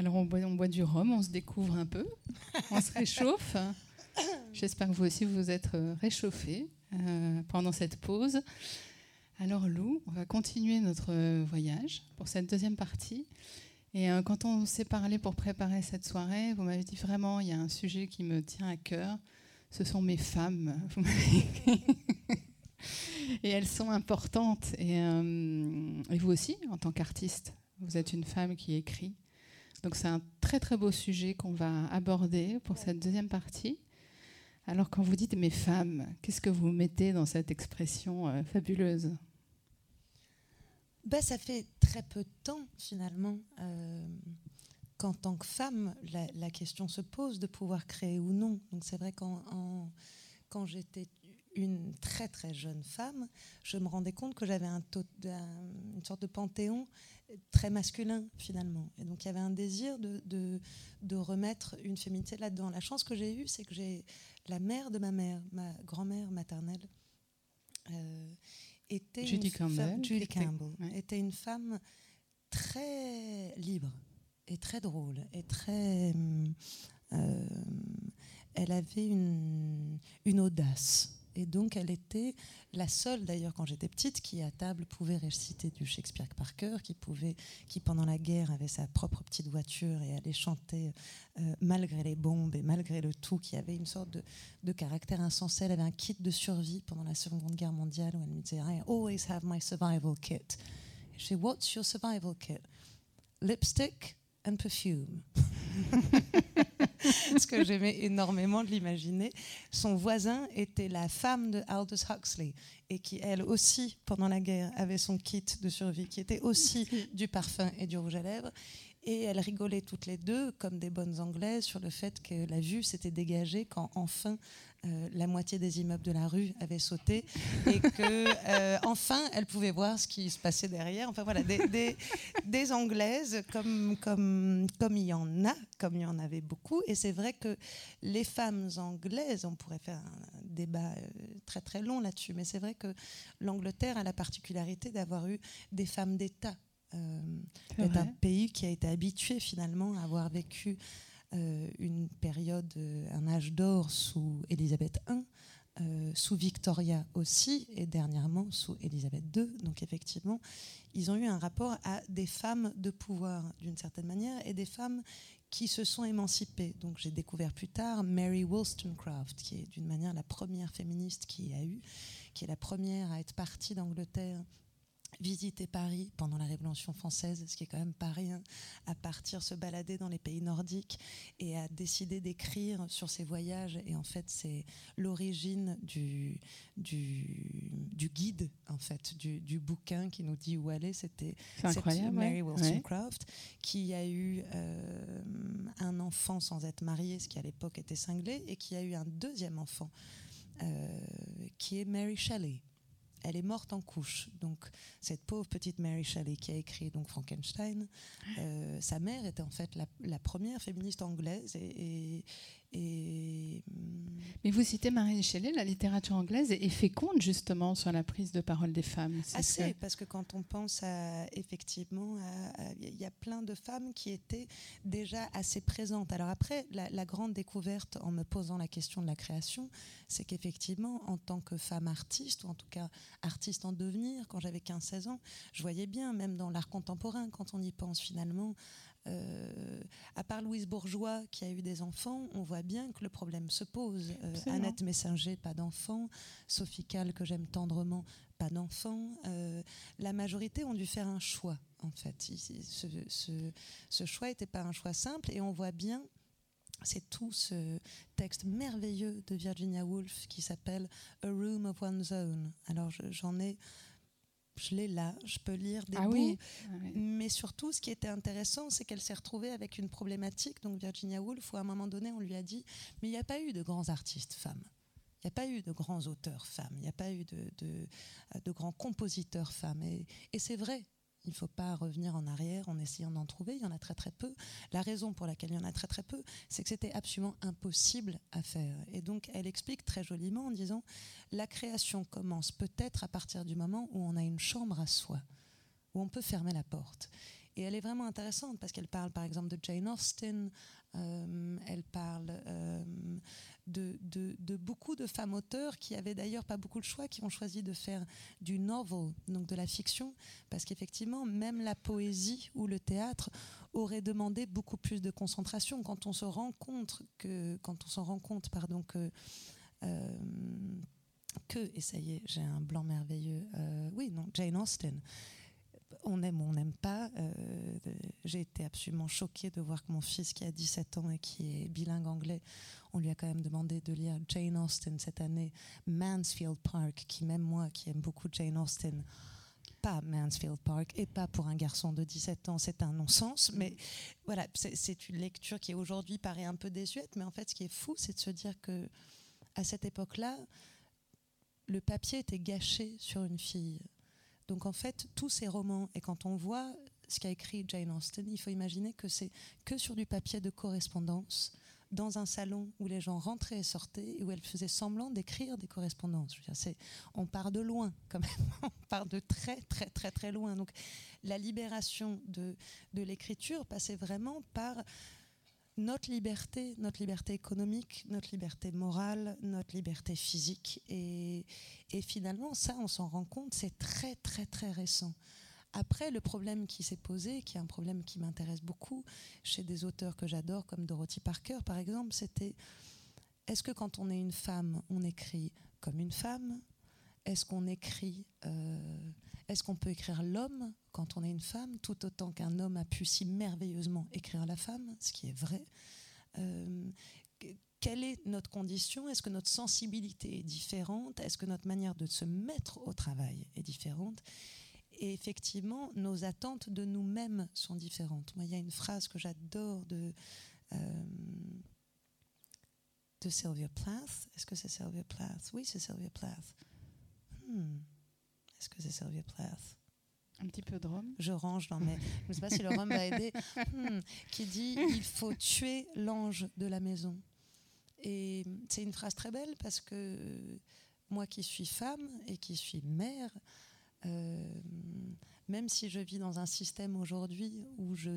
Alors on boit, on boit du rhum, on se découvre un peu, on se réchauffe. J'espère que vous aussi vous êtes euh, réchauffés euh, pendant cette pause. Alors Lou, on va continuer notre euh, voyage pour cette deuxième partie. Et quand on s'est parlé pour préparer cette soirée, vous m'avez dit vraiment, il y a un sujet qui me tient à cœur. Ce sont mes femmes. et elles sont importantes. Et, et vous aussi, en tant qu'artiste, vous êtes une femme qui écrit. Donc c'est un très très beau sujet qu'on va aborder pour cette deuxième partie. Alors quand vous dites mes femmes, qu'est-ce que vous mettez dans cette expression euh, fabuleuse? Bah, Ça fait très peu de temps finalement euh, qu'en tant que femme, la, question se pose de pouvoir créer ou non. Donc c'est vrai qu'en quand j'étais une très très jeune femme, je me rendais compte que j'avais un, une sorte de panthéon très masculin finalement. Et donc il y avait un désir de, de, remettre une féminité là-dedans. La chance que j'ai eue, c'est que j'ai la mère de ma mère, ma grand-mère maternelle, euh, était, Judy une Campbell, femme, Judy Campbell était une femme très libre et très drôle et très... Euh, elle avait une, une audace et donc, elle était la seule, d'ailleurs, quand j'étais petite, qui à table pouvait réciter du Shakespeare par cœur, qui, pouvait, qui pendant la guerre avait sa propre petite voiture et allait chanter euh, malgré les bombes et malgré le tout, qui avait une sorte de, caractère insensé. Elle avait un kit de survie pendant la Seconde Guerre mondiale où elle me disait I always have my survival kit. je dis What's your survival kit? Lipstick and perfume. ce que j'aimais énormément de l'imaginer. Son voisin était la femme de Aldous Huxley et qui, elle aussi, pendant la guerre, avait son kit de survie, qui était aussi du parfum et du rouge à lèvres. Et elles rigolaient toutes les deux, comme des bonnes anglaises, sur le fait que la vue s'était dégagée quand enfin euh, la moitié des immeubles de la rue avaient sauté et que euh, enfin elles pouvaient voir ce qui se passait derrière. Enfin voilà, des, des, anglaises comme, comme, comme il y en a, comme il y en avait beaucoup. Et c'est vrai que les femmes anglaises, on pourrait faire un débat euh, très très long là-dessus, mais c'est vrai que l'Angleterre a la particularité d'avoir eu des femmes d'État euh, est un pays qui a été habitué finalement à avoir vécu une période, euh, un âge d'or sous Élisabeth I, sous Victoria aussi, et dernièrement sous Élisabeth II. Donc effectivement, ils ont eu un rapport à des femmes de pouvoir d'une certaine manière et des femmes qui se sont émancipées. Donc j'ai découvert plus tard Mary Wollstonecraft, qui est d'une manière la première féministe qui a eu, qui est la première à être partie d'Angleterre visiter Paris pendant la Révolution française, ce qui est quand même pas rien, à partir se balader dans les pays nordiques et à décider d'écrire sur ses voyages. Et en fait, c'est l'origine du, du, guide, en fait, du, bouquin qui nous dit où aller. C'était Mary Wollstonecraft, qui a eu euh, un enfant sans être mariée, ce qui à l'époque était cinglé, et qui a eu un deuxième enfant, euh, qui est Mary Shelley elle est morte en couche. Donc cette pauvre petite Mary Shelley qui a écrit donc Frankenstein, euh, sa mère était en fait la, première féministe anglaise et, et, hum, Mais vous citez Marie Shelley, la littérature anglaise est féconde justement sur la prise de parole des femmes. Assez, parce que quand on pense à, effectivement, il y a plein de femmes qui étaient déjà assez présentes. Alors après, la, grande découverte en me posant la question de la création, c'est qu'effectivement, en tant que femme artiste, ou en tout cas artiste en devenir, quand j'avais 15-16 ans, je voyais bien, même dans l'art contemporain, quand on y pense finalement, euh, à part Louise Bourgeois qui a eu des enfants, on voit bien que le problème se pose. Euh, Annette Messinger, pas d'enfants. Sophie Calle, que j'aime tendrement, pas d'enfants. Euh, la majorité ont dû faire un choix, en fait. Ce, ce choix n'était pas un choix simple et on voit bien c'est tout ce texte merveilleux de Virginia Woolf qui s'appelle A Room of One's Own. Alors j'en ai je l'ai là, je peux lire des ah bouts. Ah mais surtout, ce qui était intéressant, c'est qu'elle s'est retrouvée avec une problématique. Donc Virginia Woolf, où à un moment donné, on lui a dit, mais il n'y a pas eu de grands artistes femmes. Il n'y a pas eu de grands auteurs femmes, il n'y a pas eu de, de, grands compositeurs femmes. et c'est vrai, il ne faut pas revenir en arrière en essayant d'en trouver. Il y en a très très peu. La raison pour laquelle il y en a très très peu, c'est que c'était absolument impossible à faire. Et donc elle explique très joliment en disant la création commence peut-être à partir du moment où on a une chambre à soi, où on peut fermer la porte. Et elle est vraiment intéressante parce qu'elle parle par exemple de Jane Austen, euh, elle parle euh, de, beaucoup de femmes auteurs qui avaient d'ailleurs pas beaucoup de choix, qui ont choisi de faire du novel, donc de la fiction, parce qu'effectivement, même la poésie ou le théâtre aurait demandé beaucoup plus de concentration. Quand on se rend compte que, quand on s'en rend compte, pardon, que euh, que, et ça y est, j'ai un blanc merveilleux, oui, non, Jane Austen, on aime ou on n'aime pas. Euh, j'ai été absolument choquée de voir que mon fils, qui a 17 ans et qui est bilingue anglais, on lui a quand même demandé de lire Jane Austen cette année, Mansfield Park, qui même moi, qui aime beaucoup Jane Austen, pas Mansfield Park et pas pour un garçon de 17 ans, c'est un non-sens. Mais voilà, c'est une lecture qui aujourd'hui paraît un peu désuète, mais en fait, ce qui est fou, c'est de se dire que à cette époque-là, le papier était gâché sur une fille. Donc en fait, tous ces romans, et quand on voit ce qu'a écrit Jane Austen, il faut imaginer que c'est que sur du papier de correspondance, dans un salon où les gens rentraient et sortaient, et où elle faisait semblant d'écrire des correspondances. on part de loin quand même, on part de très très très très loin. Donc la libération de, de l'écriture passait vraiment par notre liberté, notre liberté économique, notre liberté morale, notre liberté physique. Et, finalement, ça, on s'en rend compte, c'est très, très, très récent. Après, le problème qui s'est posé, qui est un problème qui m'intéresse beaucoup chez des auteurs que j'adore, comme Dorothy Parker, par exemple, c'était est-ce que quand on est une femme, on écrit comme une femme? Est-ce qu'on écrit euh, est-ce qu'on peut écrire l'homme quand on est une femme, tout autant qu'un homme a pu si merveilleusement écrire la femme, ce qui est vrai euh, Quelle est notre condition? Est-ce que notre sensibilité est différente? Est-ce que notre manière de se mettre au travail est différente? Et effectivement, nos attentes de nous-mêmes sont différentes. Moi, il y a une phrase que j'adore de, euh, de Sylvia Plath. Est-ce que c'est Sylvia Plath? Oui, c'est Sylvia Plath. Hmm. Est-ce que c'est Sylvia Plath? Un petit peu de rhum. Je range dans mes. Je ne sais pas si le rhum va aider. Hmm. qui dit il faut tuer l'ange de la maison. Et c'est une phrase très belle parce que moi qui suis femme et qui suis mère, euh, même si je vis dans un système aujourd'hui où je,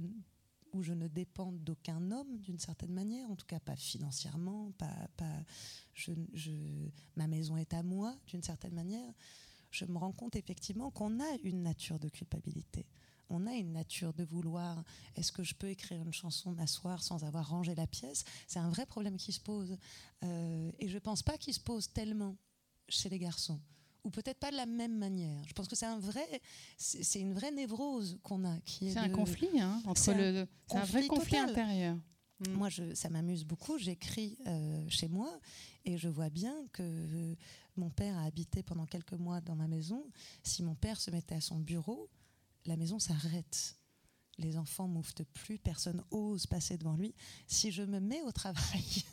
où je ne dépends d'aucun homme d'une certaine manière, en tout cas pas financièrement, pas, pas je, je, ma maison est à moi d'une certaine manière je me rends compte effectivement qu'on a une nature de culpabilité. On a une nature de vouloir, est-ce que je peux écrire une chanson, m'asseoir sans avoir rangé la pièce? C'est un vrai problème qui se pose. Euh, et je ne pense pas qu'il se pose tellement chez les garçons ou peut-être pas de la même manière. Je pense que c'est un vrai, c'est une vraie névrose qu'on a. C'est un conflit hein, entre le, c'est un vrai conflit intérieur. Mm. Moi, ça m'amuse beaucoup. J'écris euh, chez moi et je vois bien que mon père a habité pendant quelques mois dans ma maison. Si mon père se mettait à son bureau, la maison s'arrête. Les enfants mouftent plus, personne ose passer devant lui. Si je me mets au travail,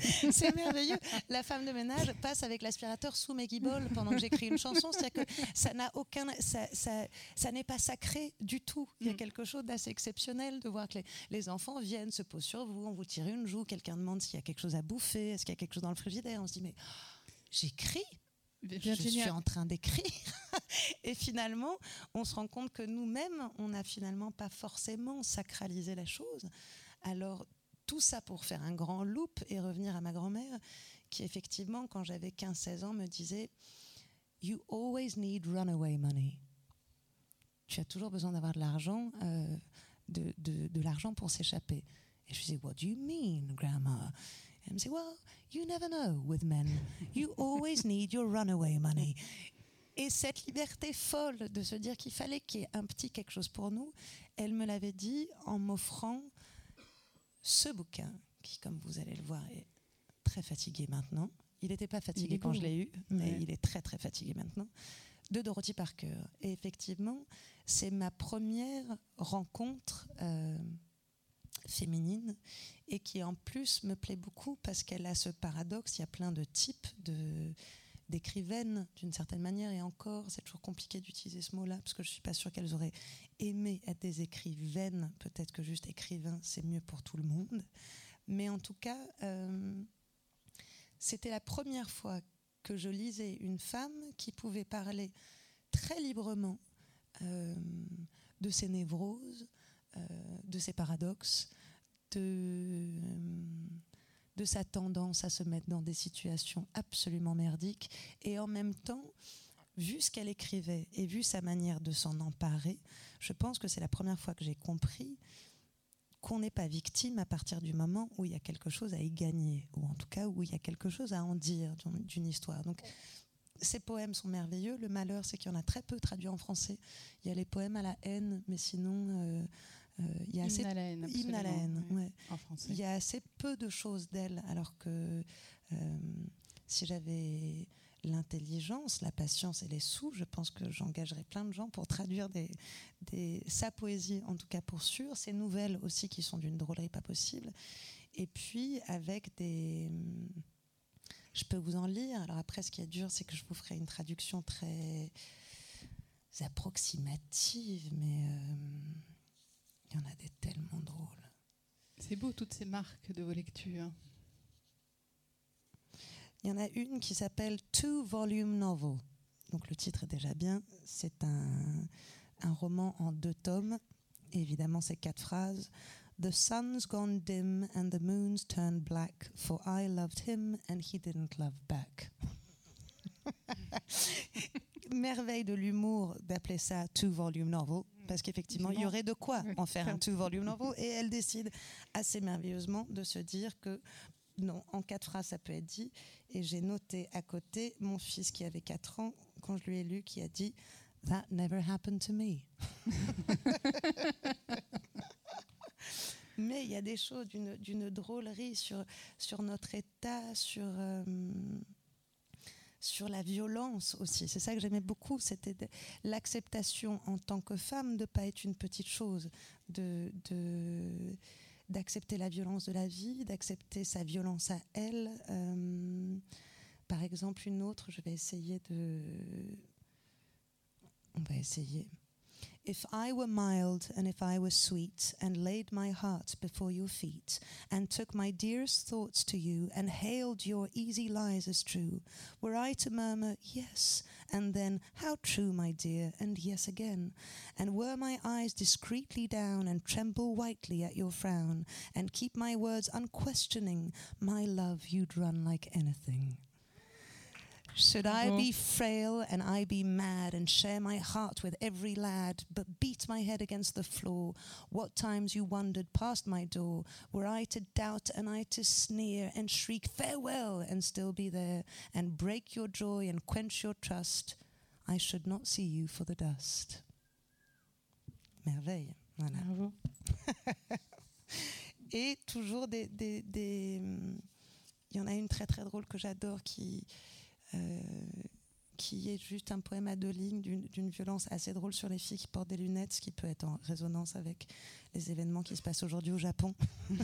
c'est merveilleux. La femme de ménage passe avec l'aspirateur sous mes guibolles pendant que j'écris une chanson. C'est-à-dire que ça n'a aucun, ça, ça, ça n'est pas sacré du tout. Il y a mm. quelque chose d'assez exceptionnel de voir que les, les, enfants viennent, se posent sur vous, on vous tire une joue, quelqu'un demande s'il y a quelque chose à bouffer, est-ce qu'il y a quelque chose dans le frigidaire. On se dit mais j'écris. Je suis en train d'écrire. et finalement, on se rend compte que nous-mêmes, on n'a finalement pas forcément sacralisé la chose. Alors, tout ça pour faire un grand loop et revenir à ma grand-mère, qui effectivement, quand j'avais 15-16 ans, me disait You always need runaway money. Tu as toujours besoin d'avoir de l'argent, euh, de, de, de l'argent pour s'échapper. Et je disais What do you mean, grandma? Elle me dit, well, you never know with men. You always need your runaway money. Et cette liberté folle de se dire qu'il fallait qu'il y ait un petit quelque chose pour nous, elle me l'avait dit en m'offrant ce bouquin, qui, comme vous allez le voir, est très fatigué maintenant. Il n'était pas fatigué quand je l'ai eu, mais il est très très fatigué maintenant, de Dorothy Parker. Et effectivement, c'est ma première rencontre euh, féminine et qui en plus me plaît beaucoup parce qu'elle a ce paradoxe. Il y a plein de types de d'écrivaines d'une certaine manière et encore c'est toujours compliqué d'utiliser ce mot-là parce que je suis pas sûre qu'elles auraient aimé être des écrivaines peut-être que juste écrivain c'est mieux pour tout le monde mais en tout cas euh, c'était la première fois que je lisais une femme qui pouvait parler très librement euh, de ses névroses, de ses paradoxes, de, de sa tendance à se mettre dans des situations absolument merdiques, et en même temps, vu ce qu'elle écrivait et vu sa manière de s'en emparer, je pense que c'est la première fois que j'ai compris qu'on n'est pas victime à partir du moment où il y a quelque chose à y gagner, ou en tout cas où il y a quelque chose à en dire d'une histoire. Donc, ces poèmes sont merveilleux. Le malheur, c'est qu'il y en a très peu traduits en français. Il y a les poèmes à la haine, mais sinon, euh, euh, il y a assez à la haine, En français. Il y a assez peu de choses d'elle, alors que euh, si j'avais l'intelligence, la patience et les sous, je pense que j'engagerais plein de gens pour traduire des, des, sa poésie, en tout cas pour sûr, ses nouvelles aussi qui sont d'une drôlerie pas possible, et puis avec des... Je peux vous en lire, alors après ce qui est dur, c'est que je vous ferai une traduction très approximative, mais euh, il y en a des tellement drôles. C'est beau toutes ces marques de vos lectures. Il y en a une qui s'appelle Two Volume Novel. Donc le titre est déjà bien. C'est un, un roman en deux tomes. évidemment, c'est quatre phrases. The sun's gone dim and the moon's turned black, for I loved him and he didn't love back. Merveille de l'humour d'appeler ça two volume novel, parce qu'effectivement, il y aurait de quoi en faire un two volume novel, et elle décide assez merveilleusement de se dire que non, en quatre phrases, ça peut être dit. Et j'ai noté à côté mon fils qui avait 4 ans, quand je lui ai lu, qui a dit That never happened to me. Mais il y a des choses d'une drôlerie sur, sur notre état, sur, euh, sur la violence aussi. C'est ça que j'aimais beaucoup, c'était l'acceptation en tant que femme de pas être une petite chose, de d'accepter la violence de la vie, d'accepter sa violence à elle. Euh, par exemple, une autre, je vais essayer de... On va essayer. If I were mild and if I were sweet, and laid my heart before your feet, and took my dearest thoughts to you, and hailed your easy lies as true, were I to murmur, Yes, and then, How true, my dear, and yes again, and were my eyes discreetly down, and tremble whitely at your frown, and keep my words unquestioning, my love, you'd run like anything. Should I mm-hmm. be frail and I be mad and share my heart with every lad, but beat my head against the floor? What times you wandered past my door, were I to doubt and I to sneer and shriek farewell and still be there, and break your joy and quench your trust, I should not see you for the dust. Merveille. Voilà. Et toujours des, des, des. Hmm, il y en a une très très drôle que j'adore qui qui est juste un poème à deux lignes d'une violence assez drôle sur les filles qui portent des lunettes, ce qui peut être en résonance avec les événements qui se passent aujourd'hui au Japon,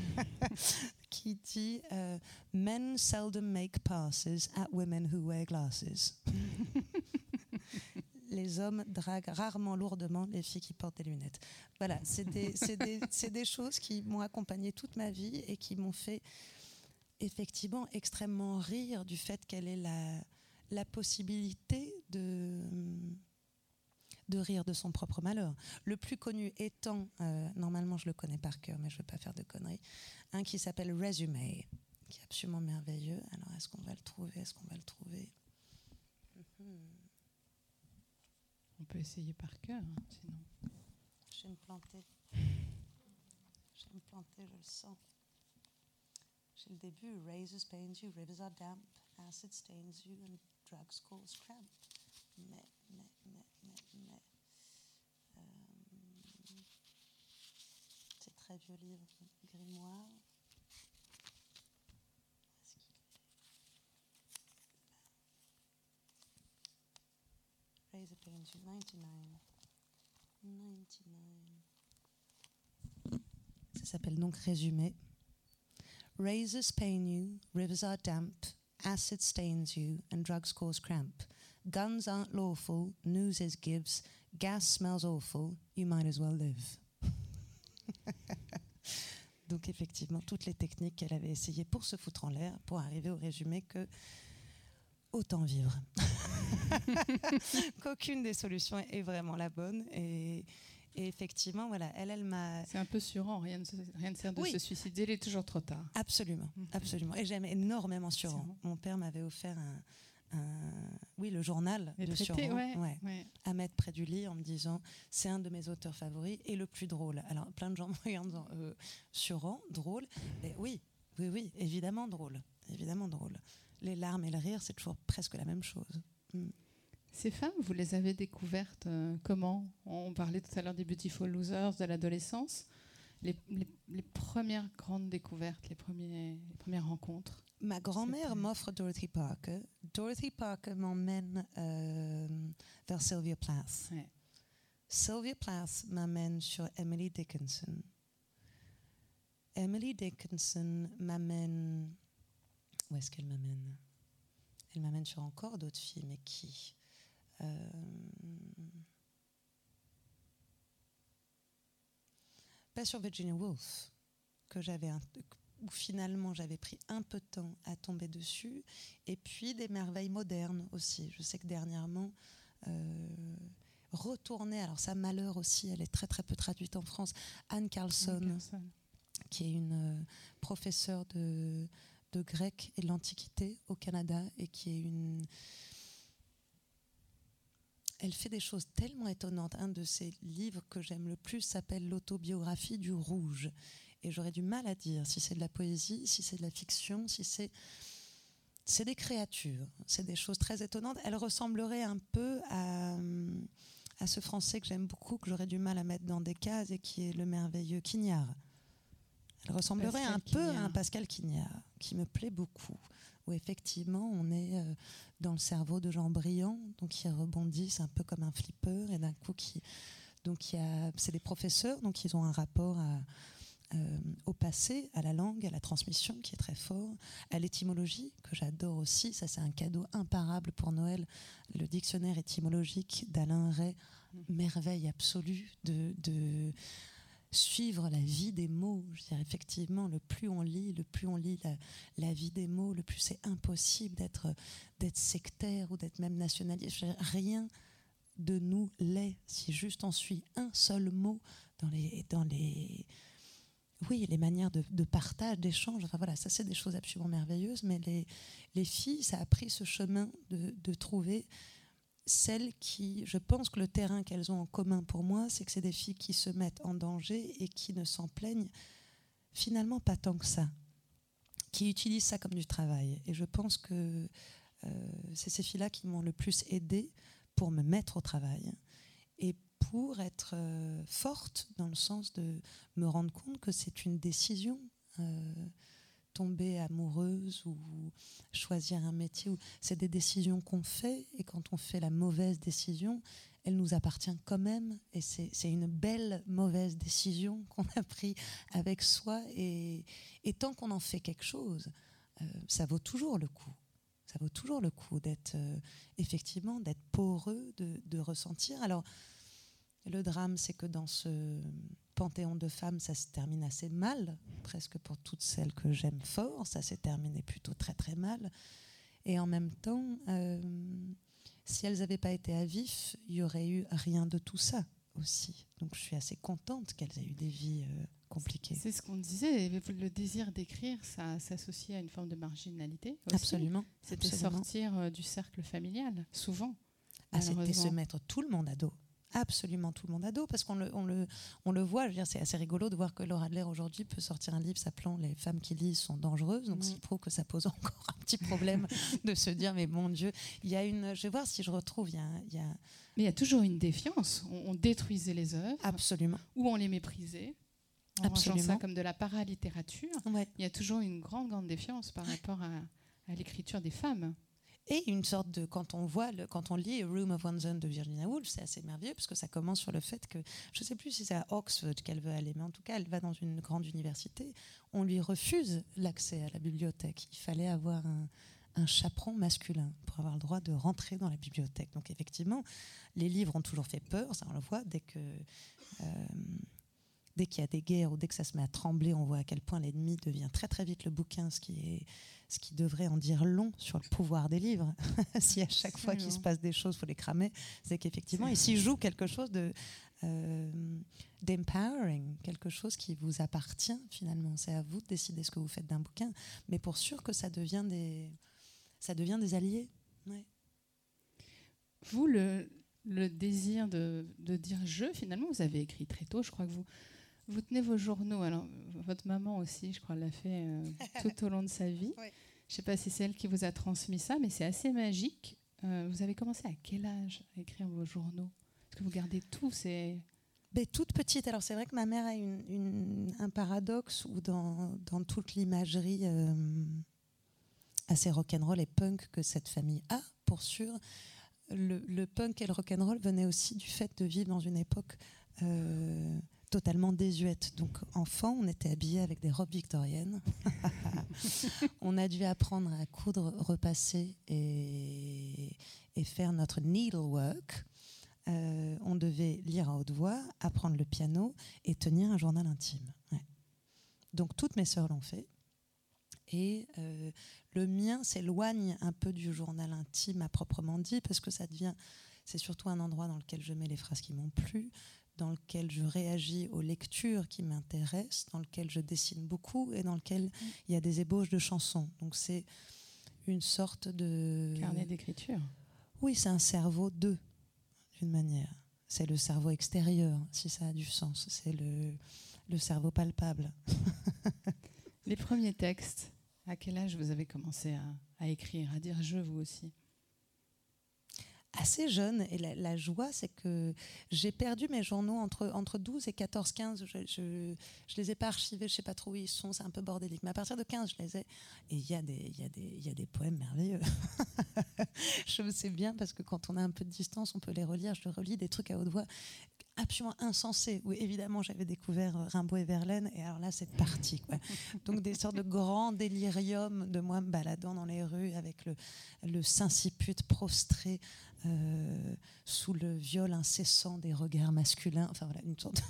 qui dit euh, Men seldom make passes at women who wear glasses. les hommes draguent rarement lourdement les filles qui portent des lunettes. Voilà, c'est des, des, des, choses qui m'ont accompagné toute ma vie et qui m'ont fait effectivement extrêmement rire du fait qu'elle est la la possibilité de, de rire de son propre malheur. Le plus connu étant, euh, normalement je le connais par cœur, mais je ne veux pas faire de conneries, un qui s'appelle Resume, qui est absolument merveilleux. Alors est-ce qu'on va le trouver? Est-ce qu'on va le trouver? On peut essayer par cœur, hein, sinon. Je vais me planter. Je vais me planter, je le sens. J'ai le début. Pains you, rivers are damp, acid stains you, and drugs cause cramp. Mais. Euh, c'est très vieux grimoire. Razor Pains, 99. 99. Ça s'appelle donc Résumé. Razors pain you, rivers are damp, acid stains you, and drugs cause cramp. Guns aren't lawful, news is gives, gas smells awful, you might as well live. Donc effectivement, toutes les techniques qu'elle avait essayées pour se foutre en l'air, pour arriver au résumé que autant vivre. Qu'aucune des solutions est vraiment la bonne. Et, Et effectivement, voilà, elle, elle m'a. C'est un peu surant, rien ne, rien ne sert de se suicider, il est toujours trop tard. Absolument, mhm. absolument. Et j'aime énormément surant. Mon père m'avait offert un, oui, le journal de Suran, à mettre près du lit en me disant c'est un de mes auteurs favoris et le plus drôle. Alors plein de gens me regardent en euh, Suran, drôle? Mais oui, oui, oui, évidemment drôle, évidemment drôle. Les larmes et le rire, c'est toujours presque la même chose. Mm. Ces femmes, vous les avez découvertes euh, comment? On parlait tout à l'heure des Beautiful Losers, de l'adolescence. Les, premières grandes découvertes, les, premiers, les premières rencontres Ma grand-mère m'offre Dorothy Parker. Dorothy Parker m'emmène euh, vers Sylvia Plath. Sylvia Plath m'amène sur Emily Dickinson. Emily Dickinson m'amène. Où est-ce qu'elle m'amène? Elle m'amène sur encore d'autres filles, mais qui? Euh, Pas sur Virginia Woolf, que j'avais un, où finalement j'avais pris un peu de temps à tomber dessus, et puis des merveilles modernes aussi. Je sais que dernièrement, euh, retourner, alors ça malheur aussi, elle est très très peu traduite en France, Anne Carlson, qui est une euh, professeure de, de grec et de l'Antiquité au Canada, et qui est une... Elle fait des choses tellement étonnantes. Un de ses livres que j'aime le plus s'appelle L'autobiographie du rouge. Et j'aurais du mal à dire si c'est de la poésie, si c'est de la fiction, si c'est. C'est des créatures, c'est des choses très étonnantes. Elle ressemblerait un peu à, à ce français que j'aime beaucoup, que j'aurais du mal à mettre dans des cases et qui est le merveilleux Quignard. Elle ressemblerait un peu à un Pascal Quignard, qui me plaît beaucoup, où effectivement on est euh, dans le cerveau de gens brillants, donc qui rebondissent un peu comme un flipper, et d'un coup qui. Donc c'est des professeurs, donc ils ont un rapport à, euh, au passé, à la langue, à la transmission qui est très fort, à l'étymologie que j'adore aussi. Ça, c'est un cadeau imparable pour Noël. Le dictionnaire étymologique d'Alain Ray, mm. merveille absolue de, suivre la vie des mots. Je dirais effectivement, le plus on lit, le plus on lit la, vie des mots, le plus c'est impossible d'être sectaire ou d'être même nationaliste. Rien de nous l'est si juste on suit un seul mot dans les dans les oui, les manières de, partage, d'échange, enfin voilà, ça c'est des choses absolument merveilleuses, mais les filles, ça a pris ce chemin de, trouver celles qui, je pense que le terrain qu'elles ont en commun pour moi, c'est que c'est des filles qui se mettent en danger et qui ne s'en plaignent finalement pas tant que ça, qui utilisent ça comme du travail. Et je pense que euh, c'est ces filles-là qui m'ont le plus aidé pour me mettre au travail et pour être euh, forte dans le sens de me rendre compte que c'est une décision. Euh, tomber amoureuse ou choisir un métier, c'est des décisions qu'on fait et quand on fait la mauvaise décision, elle nous appartient quand même et c'est une belle mauvaise décision qu'on a prise avec soi et, tant qu'on en fait quelque chose, euh, ça vaut toujours le coup. Ça vaut toujours le coup d'être effectivement d'être poreux, de ressentir. Alors le drame, c'est que dans ce panthéon de femmes, ça se termine assez mal, presque pour toutes celles que j'aime fort, ça s'est terminé plutôt très très mal. Et en même temps, euh, si elles n'avaient pas été à vif, il n'y aurait eu rien de tout ça aussi. Donc je suis assez contente qu'elles aient eu des vies euh, compliquées. C'est ce qu'on disait, le désir d'écrire, ça s'associe à une forme de marginalité. Absolument. C'était sortir euh, du cercle familial, souvent. Ah, c'était se mettre tout le monde à dos absolument tout le monde à dos parce qu'on le, on le, on le voit. C'est assez rigolo de voir que Laura Adler aujourd'hui peut sortir un livre s'appelant Les femmes qui lisent sont dangereuses. Donc, c'est prouve que ça pose encore un petit problème de se dire Mais mon Dieu, il y a une. Je vais voir si je retrouve. Il y a, il y a... Mais il y a toujours une défiance. On, détruisait les œuvres. Absolument. Ou on les méprisait. En Absolument. ça comme de la paralittérature. Il y a toujours une grande, grande défiance par rapport à, à l'écriture des femmes et une sorte de quand on voit le, quand on lit Room of One's Own de Virginia Woolf, c'est assez merveilleux parce que ça commence sur le fait que je ne sais plus si c'est à Oxford qu'elle veut aller, mais en tout cas elle va dans une grande université. On lui refuse l'accès à la bibliothèque. Il fallait avoir un, un chaperon masculin pour avoir le droit de rentrer dans la bibliothèque. Donc effectivement, les livres ont toujours fait peur, ça on le voit dès que euh, dès qu'il y a des guerres ou dès que ça se met à trembler, on voit à quel point l'ennemi devient très très vite le bouquin, ce qui est ce qui devrait en dire long sur le pouvoir des livres. si à chaque fois qu'il se passe des choses, il faut les cramer, c'est qu'effectivement, il s'y joue quelque chose de euh, d'empowering, quelque chose qui vous appartient finalement. C'est à vous de décider ce que vous faites d'un bouquin, mais pour sûr que ça devient des, ça devient des alliés. Vous, le, le désir de, de, dire je, finalement, vous avez écrit très tôt, je crois que vous, vous tenez vos journaux. Alors, votre maman aussi, je crois, l'a fait euh, tout au long de sa vie. Je ne sais pas si c'est elle qui vous a transmis ça, mais c'est assez magique. Euh, vous avez commencé à quel âge à écrire vos journaux? Est-ce que vous gardez tout? C'est... Ben, toute petite. Alors c'est vrai que ma mère a une, un paradoxe où dans, dans toute l'imagerie euh, assez rock'n'roll et punk que cette famille a, pour sûr, le, le punk et le rock'n'roll venaient aussi du fait de vivre dans une époque euh, totalement désuète. Donc enfant, on était habillé avec des robes victoriennes. on a dû apprendre à coudre, repasser et, et faire notre needlework. Euh, on devait lire à haute voix, apprendre le piano et tenir un journal intime. Donc toutes mes sœurs l'ont fait. Et euh, le mien s'éloigne un peu du journal intime à proprement dit, parce que ça devient, c'est surtout un endroit dans lequel je mets les phrases qui m'ont plu, dans lequel je réagis aux lectures qui m'intéressent, dans lequel je dessine beaucoup et dans lequel mm. il y a des ébauches de chansons. Donc c'est une sorte de... Carnet d'écriture. Oui, c'est un cerveau de d'une manière. C'est le cerveau extérieur, si ça a du sens. C'est le, le cerveau palpable. Les premiers textes, à quel âge vous avez commencé à, à écrire, à dire je vous aussi? Assez jeune. Et la, joie, c'est que j'ai perdu mes journaux entre, entre 12 et 14, 15. Je, je, les ai pas archivés, je sais pas trop où ils sont, c'est un peu bordélique. Mais à partir de 15, je les ai. Et il y, a des, y, y a des poèmes merveilleux. je le sais bien parce que quand on a un peu de distance, on peut les relire. Je relis des trucs à haute voix absolument insensé, où évidemment j'avais découvert Rimbaud et Verlaine, et alors là c'est parti. Donc des sortes de grands déliriums de moi me baladant dans les rues avec le, le Saint-Ciput prostré euh, sous le viol incessant des regards masculins. Enfin voilà, une sorte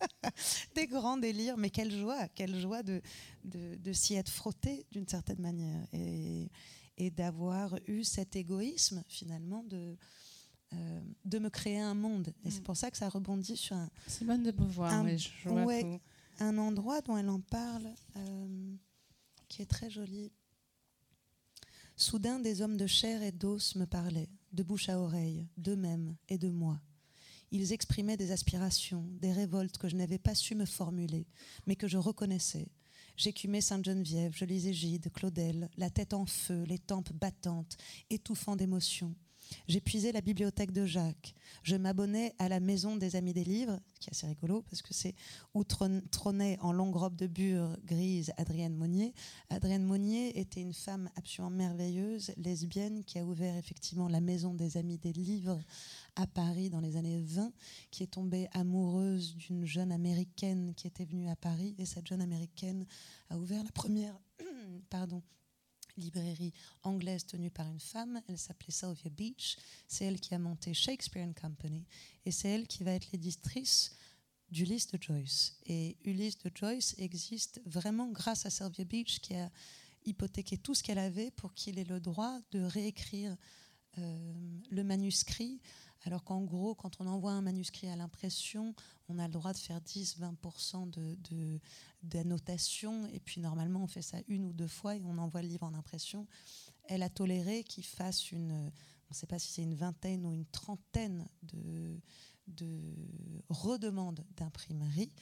des grands délires, mais quelle joie, quelle joie de, de, s'y être frotté d'une certaine manière et, et d'avoir eu cet égoïsme finalement de, euh, de me créer un monde. Et c'est mm. pour ça que ça rebondit sur un. Simone de Beauvoir, un, oui, un endroit dont elle en parle euh, qui est très joli. Soudain, des hommes de chair et d'os me parlaient, de bouche à oreille, d'eux-mêmes et de moi. Ils exprimaient des aspirations, des révoltes que je n'avais pas su me formuler, mais que je reconnaissais. J'écumais Sainte-Geneviève, je lisais Gide, Claudel, la tête en feu, les tempes battantes, étouffant J'épuisais la bibliothèque de Jacques. Je m'abonnais à la Maison des Amis des Livres, qui est assez rigolo parce que c'est où trônait en longue robe de bure grise Adrienne Monnier. Adrienne Monnier était une femme absolument merveilleuse, lesbienne, qui a ouvert effectivement la Maison des Amis des Livres à Paris dans les années 20, qui est tombée amoureuse d'une jeune américaine qui était venue à Paris. Et cette jeune américaine a ouvert la première pardon, librairie anglaise tenue par une femme. Elle s'appelait Sylvia Beach. C'est elle qui a monté Shakespeare and Company. Et c'est elle qui va être l'éditrice d'Ulysse de Joyce. Et Ulysse de Joyce existe vraiment grâce à Sylvia Beach qui a hypothéqué tout ce qu'elle avait pour qu'il ait le droit de réécrire euh, le manuscrit alors qu'en gros, quand on envoie un manuscrit à l'impression, on a le droit de faire 10-20% d'annotation, de, et puis normalement on fait ça une ou deux fois et on envoie le livre en impression. Elle a toléré qu'il fasse une, on ne sait pas si c'est une vingtaine ou une trentaine de, de redemandes d'imprimerie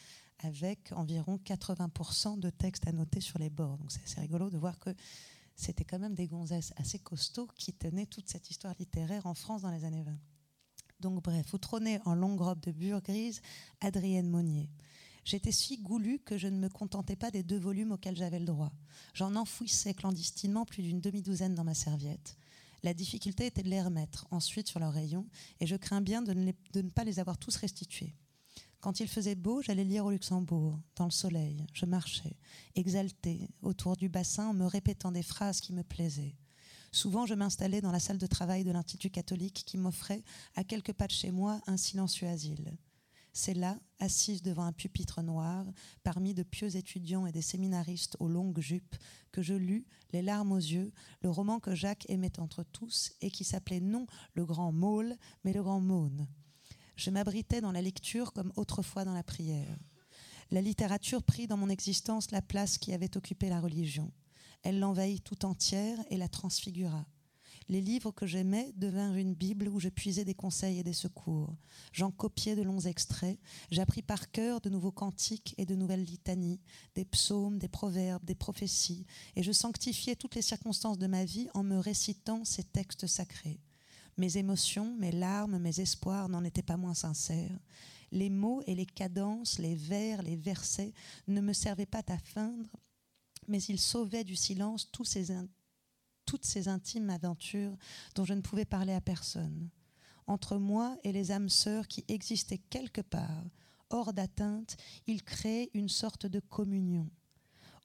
avec environ 80% de textes annotés sur les bords. Donc c'est assez rigolo de voir que c'était quand même des gonzesses assez costauds qui tenaient toute cette histoire littéraire en France dans les années 20. Donc bref, vous trônez en longue robe de bure grise Adrienne Monnier. J'étais si goulue que je ne me contentais pas des deux volumes auxquels j'avais le droit. J'en enfouissais clandestinement plus d'une demi-douzaine dans ma serviette. La difficulté était de les remettre ensuite sur leur rayon, et je crains bien de ne, de ne pas les avoir tous restitués. Quand il faisait beau, j'allais lire au Luxembourg, dans le soleil. Je marchais, exaltée, autour du bassin en me répétant des phrases qui me plaisaient. Souvent, je m'installais dans la salle de travail de l'Institut catholique qui m'offrait, à quelques pas de chez moi, un silencieux asile. c'est là, assise devant un pupitre noir, parmi de pieux étudiants et des séminaristes aux longues jupes, que je lus, les larmes aux yeux, le roman que Jacques aimait entre tous et qui s'appelait non le grand Maule, mais le grand Maune. Je m'abritais dans la lecture comme autrefois dans la prière. La littérature prit dans mon existence la place qui avait occupé la religion. Elle l'envahit tout entière et la transfigura. Les livres que j'aimais devinrent une Bible où je puisais des conseils et des secours. J'en copiais de longs extraits. J'appris par cœur de nouveaux cantiques et de nouvelles litanies, des psaumes, des proverbes, des prophéties, et je sanctifiais toutes les circonstances de ma vie en me récitant ces textes sacrés. Mes émotions, mes larmes, mes espoirs n'en étaient pas moins sincères. Les mots et les cadences, les vers, les versets ne me servaient pas à feindre, mais ils sauvaient du silence toutes ces intimes aventures dont je ne pouvais parler à personne. Entre moi et les âmes sœurs qui existaient quelque part, hors d'atteinte, il créait une sorte de communion.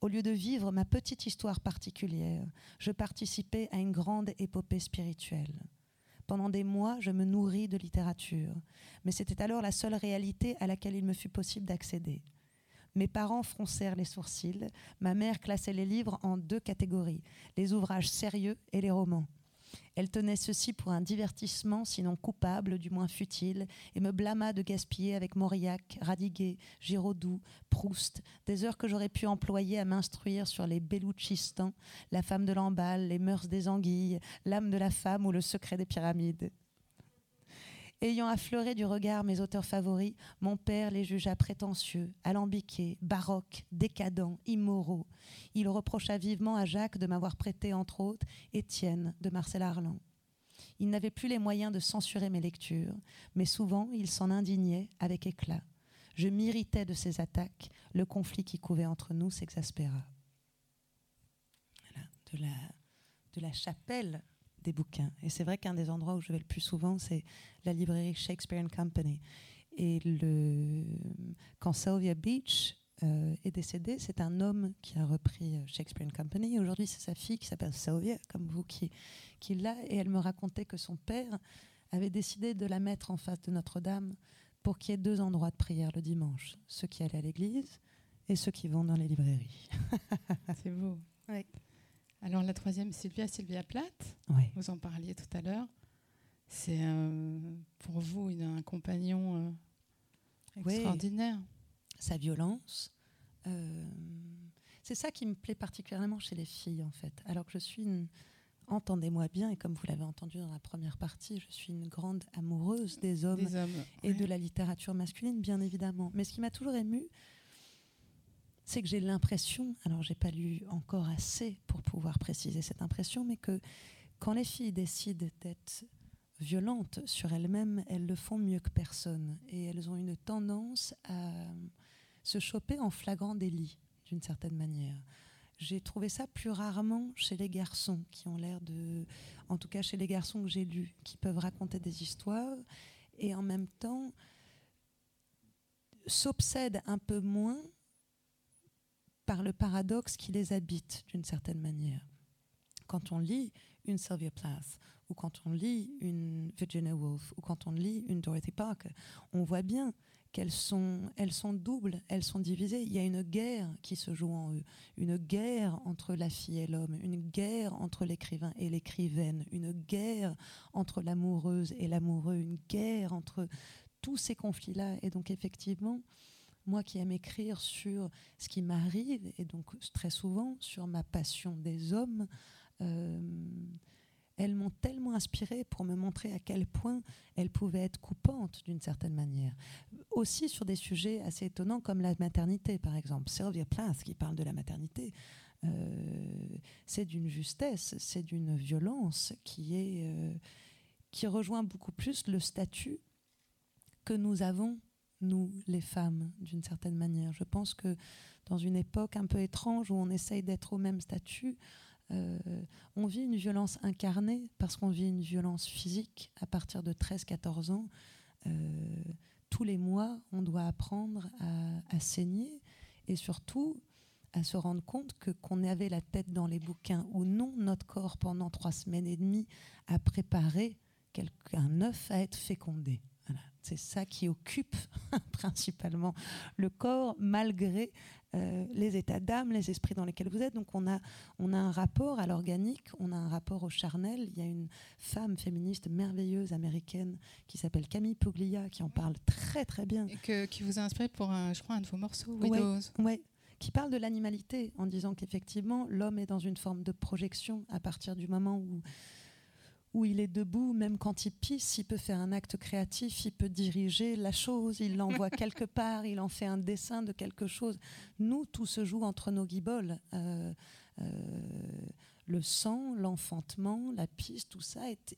Au lieu de vivre ma petite histoire particulière, je participais à une grande épopée spirituelle. Pendant des mois, je me nourris de littérature, mais c'était alors la seule réalité à laquelle il me fut possible d'accéder. Mes parents froncèrent les sourcils. Ma mère classait les livres en deux catégories, les ouvrages sérieux et les romans. Elle tenait ceci pour un divertissement, sinon coupable, du moins futile, et me blâma de gaspiller avec Mauriac, Radiguet, Giraudoux, Proust, des heures que j'aurais pu employer à m'instruire sur les Beloutchistan, la femme de l'emballe, les mœurs des anguilles, l'âme de la femme ou le secret des pyramides. Ayant affleuré du regard mes auteurs favoris, mon père les jugea prétentieux, alambiqués, baroques, décadents, immoraux. Il reprocha vivement à Jacques de m'avoir prêté, entre autres, Étienne de Marcel Arlan. Il n'avait plus les moyens de censurer mes lectures, mais souvent il s'en indignait avec éclat. Je m'irritais de ses attaques, le conflit qui couvait entre nous s'exaspéra. de, la, de la chapelle des bouquins. Et c'est vrai qu'un des endroits où je vais le plus souvent, c'est la librairie Shakespeare Company. Et le, quand Sylvia Beach euh, est décédée, c'est un homme qui a repris euh, Shakespeare Company. Aujourd'hui, c'est sa fille qui s'appelle Sylvia, comme vous, qui, qui l'a. Et elle me racontait que son père avait décidé de la mettre en face de Notre-Dame pour qu'il y ait deux endroits de prière le dimanche. Ceux qui allaient à l'église et ceux qui vont dans les librairies. c'est beau. Oui. Alors la troisième, Sylvia, Sylvia Plath, vous en parliez tout à l'heure. C'est euh, pour vous un compagnon euh, extraordinaire. Sa violence. Euh, c'est ça qui me plaît particulièrement chez les filles, en fait. Alors que je suis une, entendez-moi bien, et comme vous l'avez entendu dans la première partie, je suis une grande amoureuse des hommes, et de la littérature masculine, bien évidemment. Mais ce qui m'a toujours émue, c'est que j'ai l'impression, alors j'ai pas lu encore assez pour pouvoir préciser cette impression, mais que quand les filles décident d'être violentes sur elles-mêmes, elles le font mieux que personne. Et elles ont une tendance à se choper en flagrant délit, d'une certaine manière. J'ai trouvé ça plus rarement chez les garçons, qui ont l'air de, en tout cas chez les garçons que j'ai lus, qui peuvent raconter des histoires et en même temps s'obsèdent un peu moins par le paradoxe qui les habite d'une certaine manière. Quand on lit une Sylvia Plath, ou quand on lit une Virginia Woolf, ou quand on lit une Dorothy Parker, on voit bien qu'elles sont, elles sont doubles, elles sont divisées. Il y a une guerre qui se joue en eux, une guerre entre la fille et l'homme, une guerre entre l'écrivain et l'écrivaine, une guerre entre l'amoureuse et l'amoureux, une guerre entre tous ces conflits-là. Et donc effectivement, moi qui aime écrire sur ce qui m'arrive, et donc très souvent sur ma passion des hommes, euh, elles m'ont tellement inspirée pour me montrer à quel point elles pouvaient être coupantes d'une certaine manière. Aussi sur des sujets assez étonnants comme la maternité, par exemple. Sylvia Plath qui parle de la maternité, euh, c'est d'une justesse, c'est d'une violence qui, est, euh, qui rejoint beaucoup plus le statut que nous avons nous, les femmes, d'une certaine manière. Je pense que dans une époque un peu étrange où on essaye d'être au même statut, euh, on vit une violence incarnée parce qu'on vit une violence physique à partir de 13-14 ans. Euh, tous les mois, on doit apprendre à, saigner et surtout à se rendre compte que qu'on avait la tête dans les bouquins ou non, notre corps pendant trois semaines et demie a préparé un œuf à être fécondé. C'est ça qui occupe principalement le corps, malgré euh, les états d'âme, les esprits dans lesquels vous êtes. Donc on a, on a un rapport à l'organique, on a un rapport au charnel. Il y a une femme féministe merveilleuse américaine qui s'appelle Camille Puglia qui en parle très très bien. Et que, qui vous a inspiré pour, un, je crois, un de vos morceaux, Widows. Ouais, qui parle de l'animalité en disant qu'effectivement l'homme est dans une forme de projection à partir du moment où où il est debout, même quand il pisse, il peut faire un acte créatif, il peut diriger la chose, il l'envoie quelque part, il en fait un dessin de quelque chose. Nous, tout se joue entre nos guiboles. Euh, euh, le sang, l'enfantement, la pisse, tout ça est,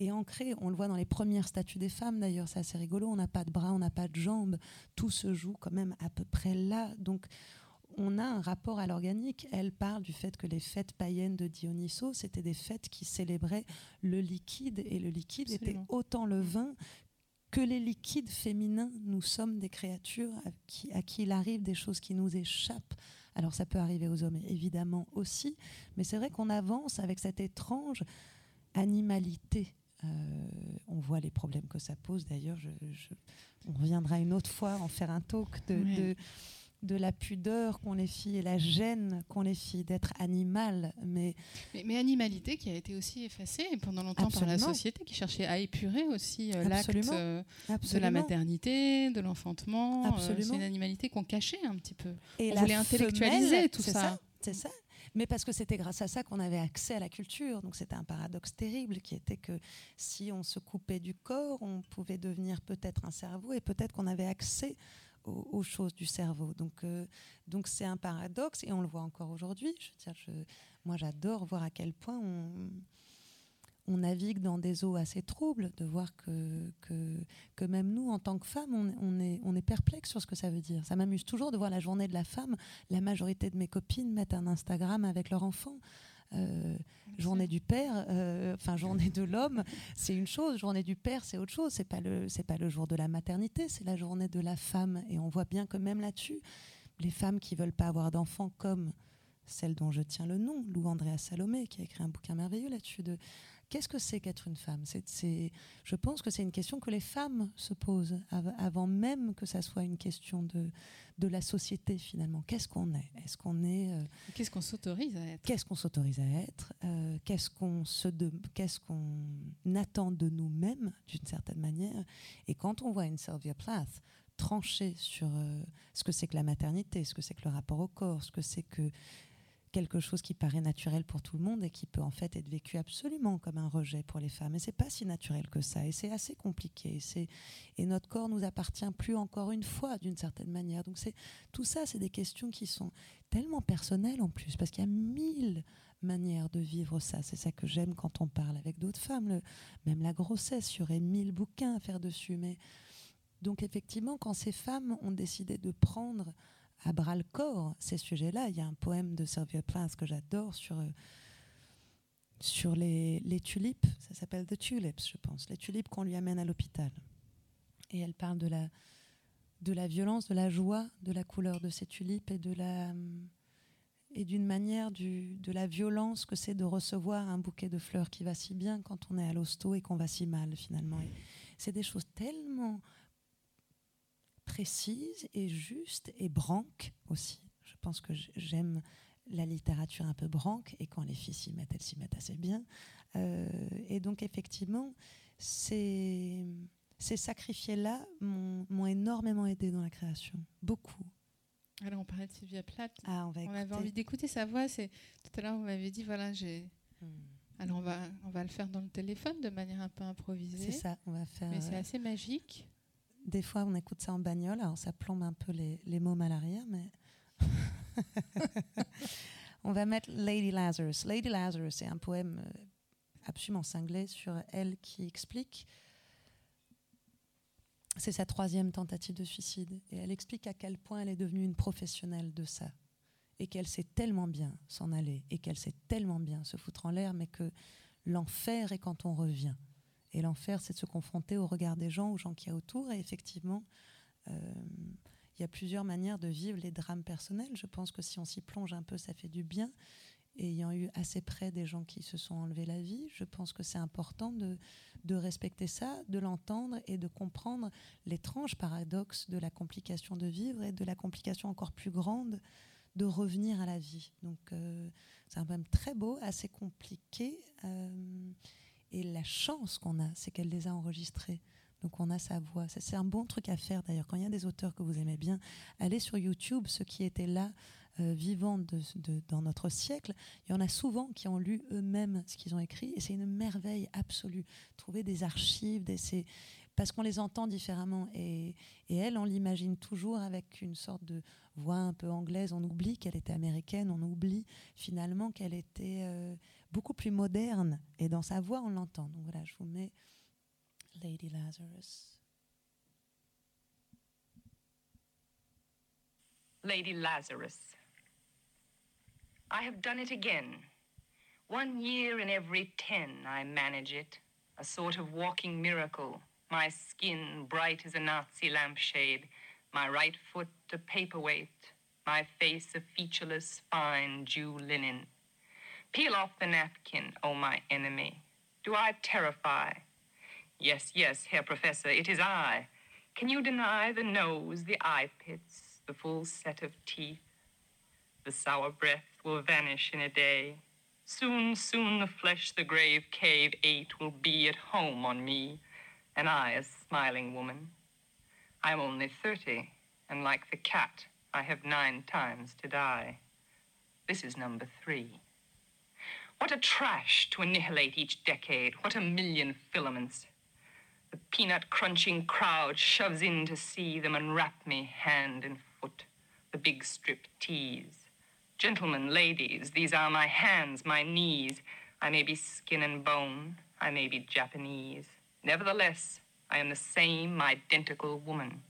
est, ancré. On le voit dans les premières statues des femmes d'ailleurs, c'est assez rigolo. On n'a pas de bras, on n'a pas de jambes. Tout se joue quand même à peu près là. Donc on a un rapport à l'organique. Elle parle du fait que les fêtes païennes de Dionysos, c'était des fêtes qui célébraient le liquide, et le liquide était autant le vin que les liquides féminins. Nous sommes des créatures à qui, il arrive des choses qui nous échappent. Alors ça peut arriver aux hommes évidemment aussi, mais c'est vrai qu'on avance avec cette étrange animalité. Euh, on voit les problèmes que ça pose. D'ailleurs, on reviendra une autre fois en faire un talk de de la pudeur qu'ont les filles et la gêne qu'ont les filles d'être animales. Mais... mais... animalité qui a été aussi effacée pendant longtemps par la société, qui cherchait à épurer aussi euh, l'acte euh, de la maternité, de l'enfantement. Euh, c'est une animalité qu'on cachait un petit peu. Et On voulait intellectualiser tout ça. C'est ça. Mais parce que c'était grâce à ça qu'on avait accès à la culture. Donc c'était un paradoxe terrible qui était que si on se coupait du corps, on pouvait devenir peut-être un cerveau et peut-être qu'on avait accès aux, choses du cerveau. Donc, euh, donc c'est un paradoxe et on le voit encore aujourd'hui. Je, je, moi, j'adore voir à quel point on, navigue dans des eaux assez troubles, de voir que, que, même nous, en tant que femmes, on, on, est, on est perplexe sur ce que ça veut dire. Ça m'amuse toujours de voir la journée de la femme. La majorité de mes copines mettent un Instagram avec leur enfant. Euh, journée du père, euh, enfin journée de l'homme, c'est une chose. Journée du père, c'est autre chose. C'est pas le, c'est pas le jour de la maternité, c'est la journée de la femme. Et on voit bien que même là-dessus, les femmes qui veulent pas avoir d'enfants, comme celle dont je tiens le nom, Lou Andrea Salomé, qui a écrit un bouquin merveilleux là-dessus de Qu'est-ce que c'est qu'être une femme? Je pense que c'est une question que les femmes se posent avant même que ça soit une question de, de la société finalement. Qu'est-ce qu'on est? Est-ce qu'on est, euh, Qu'est-ce qu'on s'autorise à être? Qu'est-ce qu'on s'autorise à être? Euh, Qu'est-ce qu'on se Qu'est-ce qu'on attend de nous-mêmes d'une certaine manière? Et quand on voit une Sylvia Plath trancher sur euh, ce que c'est que la maternité, ce que c'est que le rapport au corps, ce que c'est que quelque chose qui paraît naturel pour tout le monde et qui peut en fait être vécu absolument comme un rejet pour les femmes. Et c'est pas si naturel que ça. Et c'est assez compliqué. Et, et notre corps nous appartient plus encore une fois d'une certaine manière. Donc c'est tout ça, c'est des questions qui sont tellement personnelles en plus parce qu'il y a mille manières de vivre ça. C'est ça que j'aime quand on parle avec d'autres femmes. même la grossesse, il y aurait mille bouquins à faire dessus. Mais donc effectivement, quand ces femmes ont décidé de prendre à bras le corps ces sujets-là. Il y a un poème de Sylvia Plath que j'adore sur, euh, sur les, tulipes. Ça s'appelle The Tulips, je pense. Les tulipes qu'on lui amène à l'hôpital. Et elle parle de la, de la violence, de la joie, de la couleur de ces tulipes et de la et d'une manière du, de la violence que c'est de recevoir un bouquet de fleurs qui va si bien quand on est à l'hosto et qu'on va si mal finalement. C'est des choses tellement précise et juste et branque aussi. Je pense que j'aime la littérature un peu branque et quand les filles s'y mettent, elles s'y mettent assez bien. Euh, et donc effectivement, ces, ces sacrifiés-là m'ont énormément aidé dans la création, beaucoup. Alors on parlait de Sylvia Plath. Ah, on, on avait envie d'écouter sa voix. C'est tout à l'heure vous m'avez dit voilà j'ai. Hmm. Alors on va on va le faire dans le téléphone de manière un peu improvisée. C'est ça, on va faire. Mais c'est assez magique. Des fois, on écoute ça en bagnole, alors ça plombe un peu les, les mômes à l'arrière, mais. on va mettre Lady Lazarus. Lady Lazarus, c'est un poème euh, absolument cinglé sur elle qui explique. C'est sa troisième tentative de suicide. Et elle explique à quel point elle est devenue une professionnelle de ça. Et qu'elle sait tellement bien s'en aller. Et qu'elle sait tellement bien se foutre en l'air, mais que l'enfer est quand on revient. Et l'enfer, c'est de se confronter au regard des gens, aux gens qui y a autour. Et effectivement, euh, il y a plusieurs manières de vivre les drames personnels. Je pense que si on s'y plonge un peu, ça fait du bien. ayant eu assez près des gens qui se sont enlevés la vie, je pense que c'est important de, de respecter ça, de l'entendre et de comprendre l'étrange paradoxe de la complication de vivre et de la complication encore plus grande de revenir à la vie. Donc euh, c'est un poème très beau, assez compliqué. Euh, et la chance qu'on a, c'est qu'elle les a enregistrés. Donc on a sa voix. C'est un bon truc à faire d'ailleurs. Quand il y a des auteurs que vous aimez bien, allez sur YouTube, ceux qui étaient là, euh, vivants dans notre siècle, il y en a souvent qui ont lu eux-mêmes ce qu'ils ont écrit. Et c'est une merveille absolue. Trouver des archives, parce qu'on les entend différemment. Et, et elle, on l'imagine toujours avec une sorte de voix un peu anglaise. On oublie qu'elle était américaine, on oublie finalement qu'elle était euh, beaucoup plus moderne. Et dans sa voix, on l'entend. Donc voilà, je vous mets Lady Lazarus. Lady Lazarus. I have done it again. One year in every ten I manage it, a sort of walking miracle. My skin bright as a Nazi lampshade my right foot a paperweight, my face a featureless, fine Jew linen. Peel off the napkin, O oh my enemy. Do I terrify? Yes, yes, Herr Professor, it is I. Can you deny the nose, the eye pits, the full set of teeth? The sour breath will vanish in a day. Soon, soon the flesh the grave cave ate will be at home on me, and I a smiling woman. I'm only 30, and like the cat, I have nine times to die. This is number three. What a trash to annihilate each decade. What a million filaments. The peanut crunching crowd shoves in to see them unwrap me hand and foot. The big strip tease. Gentlemen, ladies, these are my hands, my knees. I may be skin and bone. I may be Japanese. Nevertheless, I am the same identical woman.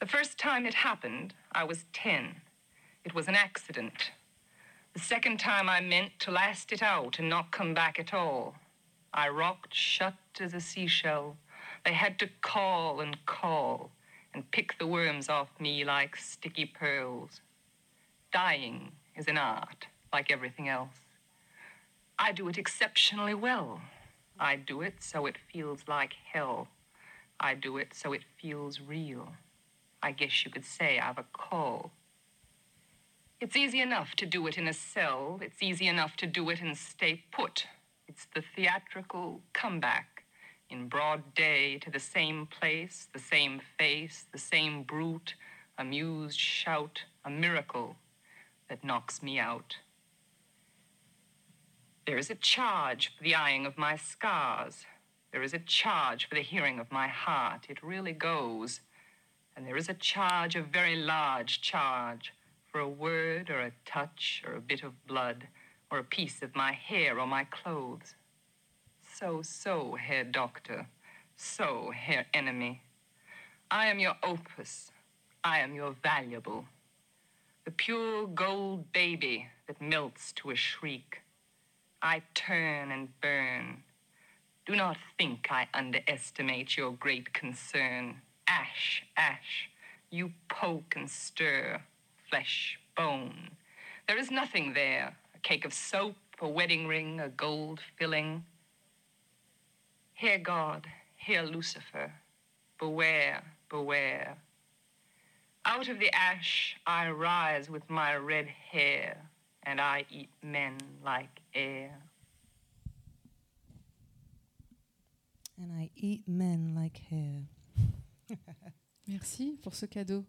The first time it happened, I was 10. It was an accident. The second time I meant to last it out and not come back at all. I rocked shut as a seashell. They had to call and call and pick the worms off me like sticky pearls. Dying is an art, like everything else. I do it exceptionally well. I do it so it feels like hell. I do it so it feels real. I guess you could say I've a call. It's easy enough to do it in a cell. It's easy enough to do it and stay put. It's the theatrical comeback in broad day to the same place, the same face, the same brute, amused shout, a miracle that knocks me out. There is a charge for the eyeing of my scars. There is a charge for the hearing of my heart. It really goes. And there is a charge, a very large charge, for a word or a touch or a bit of blood or a piece of my hair or my clothes. So, so, Herr Doctor. So, Herr Enemy. I am your opus. I am your valuable. The pure gold baby that melts to a shriek. I turn and burn. Do not think I underestimate your great concern. Ash, ash, you poke and stir, flesh, bone. There is nothing there a cake of soap, a wedding ring, a gold filling. Hear God, hear Lucifer, beware, beware. Out of the ash I rise with my red hair, and I eat men like air. And I eat men like hair. Merci pour ce cadeau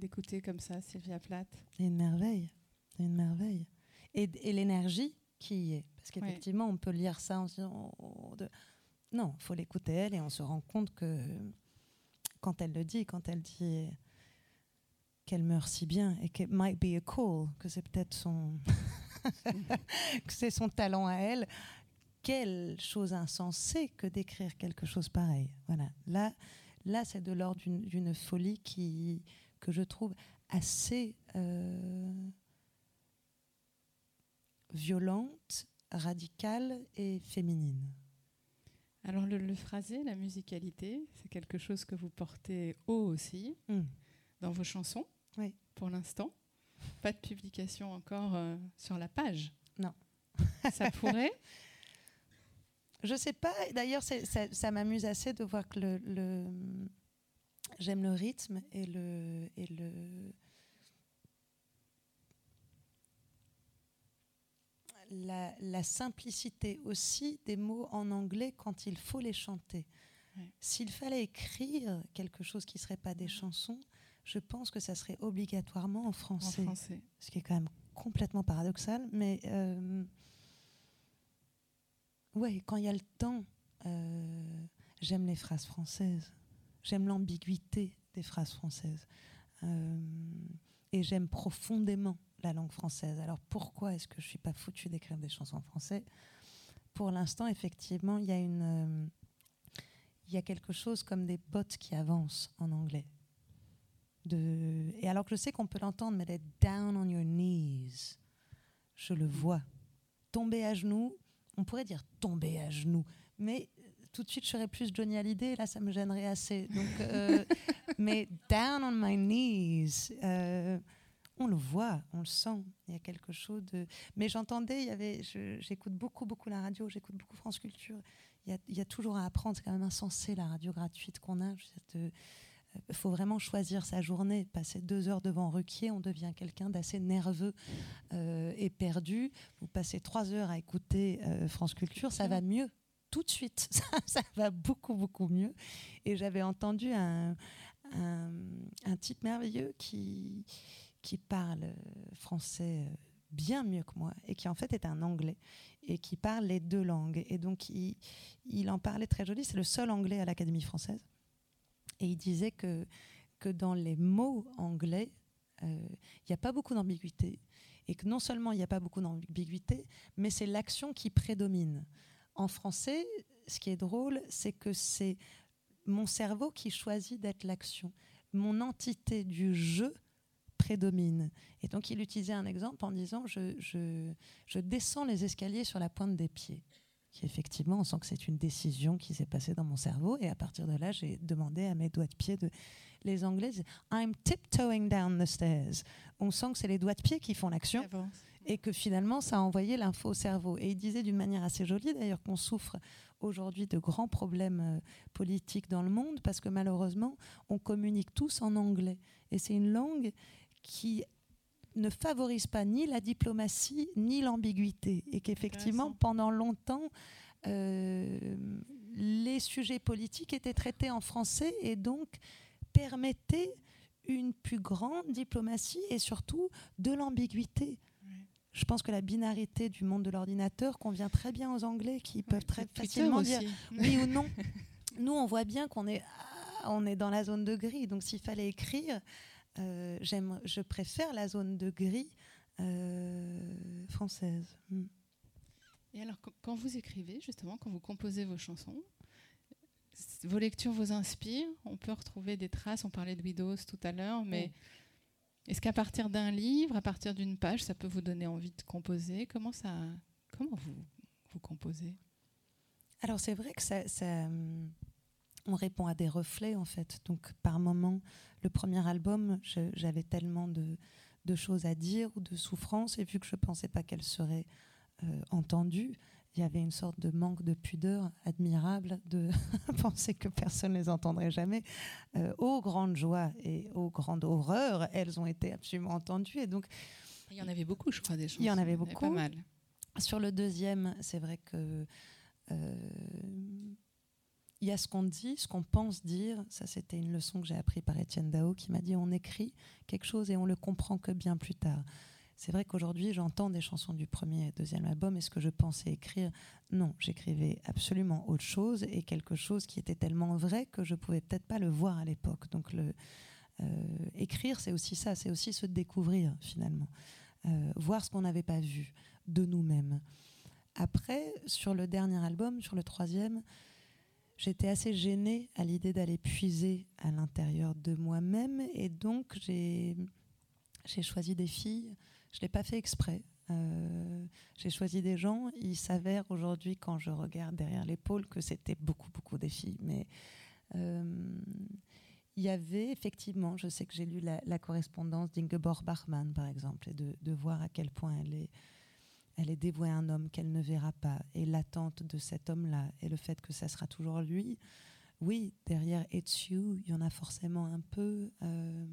d'écouter comme ça Sylvia Plath. C'est une merveille, c'est une merveille. Et, l'énergie qui y est, parce qu'effectivement on peut lire ça en se disant oh, de... non, il faut l'écouter elle et on se rend compte que quand elle le dit, quand elle dit qu'elle meurt si bien et que might be a call, que c'est peut-être son que c'est son talent à elle. Quelle chose insensée que d'écrire quelque chose pareil. Voilà. Là, Là, c'est de l'ordre d'une folie qui, que je trouve assez euh, violente, radicale et féminine. Alors le, phrasé, la musicalité, c'est quelque chose que vous portez haut aussi hmm. dans vos chansons, oui. pour l'instant. pas de publication encore euh, sur la page. Non. ça pourrait? Je sais pas. D'ailleurs, ça, ça m'amuse assez de voir que le, le j'aime le rythme et le et le la, la, simplicité aussi des mots en anglais quand il faut les chanter. Ouais. S'il fallait écrire quelque chose qui ne serait pas des chansons, je pense que ça serait obligatoirement en français. En français. Ce qui est quand même complètement paradoxal. Mais euh, ouais, quand il y a le temps, euh, j'aime les phrases françaises. J'aime l'ambiguïté des phrases françaises. Euh, et j'aime profondément la langue française. Alors pourquoi est-ce que je ne suis pas foutue d'écrire des chansons en français? Pour l'instant, effectivement, il y a une... Euh, il y a quelque chose comme des bottes qui avancent en anglais. Et alors que je sais qu'on peut l'entendre, mais d'être down on your knees, je le vois. Tomber à genoux, on pourrait dire tomber à genoux, mais tout de suite je serais plus Johnny Hallyday, là ça me gênerait assez. Donc, euh, mais down on my knees, euh, on le voit, on le sent. Il y a quelque chose de. Mais j'entendais, il y avait, j'écoute beaucoup, beaucoup la radio, j'écoute beaucoup France Culture. Il y, a, il y, a, toujours à apprendre. C'est quand même insensé la radio gratuite qu'on a. Il faut vraiment choisir sa journée. Passer deux heures devant Ruquier, on devient quelqu'un d'assez nerveux euh, et perdu. Vous passez trois heures à écouter euh, France Culture, ça va mieux tout de suite. Ça, va beaucoup, beaucoup mieux. Et j'avais entendu un, un, type merveilleux qui qui parle français bien mieux que moi et qui en fait est un anglais et qui parle les deux langues. Et donc il, il en parlait très joli, c'est le seul anglais à l'Académie française. Et il disait que, que dans les mots anglais, il euh, n'y a pas beaucoup d'ambiguïté. Et que non seulement il n'y a pas beaucoup d'ambiguïté, mais c'est l'action qui prédomine. En français, ce qui est drôle, c'est que c'est mon cerveau qui choisit d'être l'action. Mon entité du jeu prédomine. Et donc il utilisait un exemple en disant je, je, descends les escaliers sur la pointe des pieds. Qui effectivement, on sent que c'est une décision qui s'est passée dans mon cerveau. Et à partir de là, j'ai demandé à mes doigts de pied de. Les Anglais I'm tiptoeing down the stairs. On sent que c'est les doigts de pied qui font l'action. Et que finalement, ça a envoyé l'info au cerveau. Et il disait d'une manière assez jolie d'ailleurs qu'on souffre aujourd'hui de grands problèmes euh, politiques dans le monde parce que malheureusement, on communique tous en anglais. Et c'est une langue qui ne favorise pas ni la diplomatie ni l'ambiguïté et qu'effectivement pendant longtemps euh, les sujets politiques étaient traités en français et donc permettaient une plus grande diplomatie et surtout de l'ambiguïté. Je pense que la binarité du monde de l'ordinateur convient très bien aux Anglais qui peuvent très facilement dire oui ou non. Nous, on voit bien qu'on est, ah, on est dans la zone de gris. Donc, s'il fallait écrire, euh, je préfère la zone de gris euh, française. Mm. Et alors, quand vous écrivez, justement, quand vous composez vos chansons, vos lectures vous inspirent On peut retrouver des traces, on parlait de Widows tout à l'heure, mais est-ce qu'à partir d'un livre, à partir d'une page, ça peut vous donner envie de composer? Comment, ça, comment vous, vous composez? Alors, c'est vrai que ça, on répond à des reflets en fait. Donc par moment, le premier album, j'avais tellement de, choses à dire ou de souffrances, et vu que je pensais pas qu'elles seraient euh, entendues, il y avait une sorte de manque de pudeur admirable de penser que personne ne les entendrait jamais. Euh, aux grandes joies et aux grandes horreurs, elles ont été absolument entendues. Et donc, il y en avait beaucoup, je crois, des chansons. Il y en avait beaucoup. pas mal. Sur le deuxième, c'est vrai que euh, il y a ce qu'on dit, ce qu'on pense dire. Ça, c'était une leçon que j'ai appris par Étienne Dao qui m'a dit on écrit quelque chose et on le comprend que bien plus tard. C'est vrai qu'aujourd'hui, j'entends des chansons du premier et deuxième album. Est-ce que je pensais écrire Non, j'écrivais absolument autre chose et quelque chose qui était tellement vrai que je pouvais peut-être pas le voir à l'époque. Donc, euh, écrire, c'est aussi ça, c'est aussi se découvrir finalement, euh, voir ce qu'on n'avait pas vu de nous-mêmes. Après, sur le dernier album, sur le troisième, j'étais assez gênée à l'idée d'aller puiser à l'intérieur de moi-même et donc j'ai choisi des filles. Je ne l'ai pas fait exprès. Euh, j'ai choisi des gens. Il s'avère aujourd'hui, quand je regarde derrière l'épaule, que c'était beaucoup, beaucoup des filles. Mais euh, il y avait effectivement, je sais que j'ai lu la, correspondance d'Ingeborg Bachmann, par exemple, et de, voir à quel point elle est, elle est dévouée à un homme qu'elle ne verra pas, et l'attente de cet homme-là, et le fait que ça sera toujours lui. Oui, derrière It's You, il y en a forcément un peu. Euh,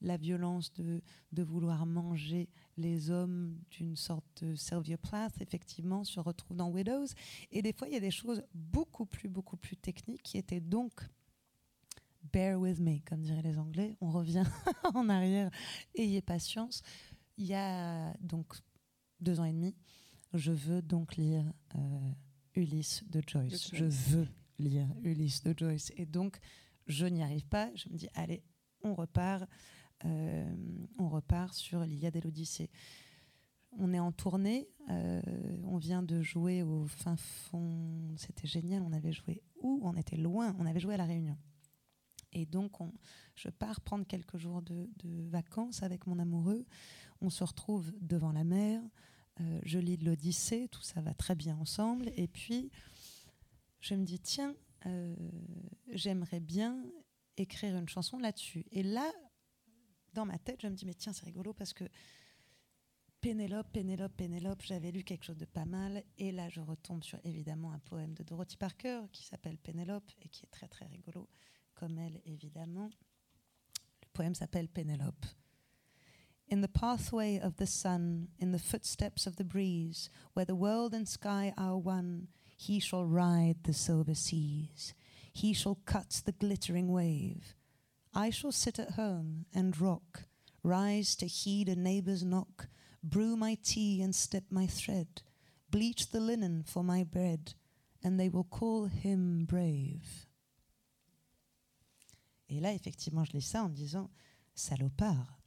la violence de, de, vouloir manger les hommes d'une sorte de Sylvia Plath, effectivement, se retrouve dans Widows. Et des fois, il y a des choses beaucoup plus, beaucoup plus techniques qui étaient donc bear with me, comme diraient les Anglais. On revient en arrière, ayez patience. Il y a donc deux ans et demi, je veux donc lire euh, Ulysse de Joyce. Je veux lire Ulysse de Joyce. Et donc, je n'y arrive pas. Je me dis, allez, on repart. Euh, on repart sur l'Iliade et l'Odyssée. On est en tournée. Euh, on vient de jouer au fin fond. C'était génial. On avait joué où? On était loin. On avait joué à La Réunion. Et donc, on, je pars prendre quelques jours de, vacances avec mon amoureux. On se retrouve devant la mer. Euh, je lis de l'Odyssée. Tout ça va très bien ensemble. Et puis, je me dis, tiens, euh, j'aimerais bien écrire une chanson là-dessus. Et là, dans ma tête, je me dis, mais tiens, c'est rigolo parce que Pénélope, Pénélope, Pénélope, j'avais lu quelque chose de pas mal. Et là, je retombe sur évidemment un poème de Dorothy Parker qui s'appelle Pénélope et qui est très très rigolo, comme elle évidemment. Le poème s'appelle Pénélope. In the pathway of the sun, in the footsteps of the breeze, where the world and sky are one, he shall ride the silver seas. He shall cut the glittering wave. I shall sit at home and rock, rise to heed a neighbour's knock, brew my tea and step my thread, bleach the linen for my bread, and they will call him brave. Et là, effectivement, je lis ça en disant salopard.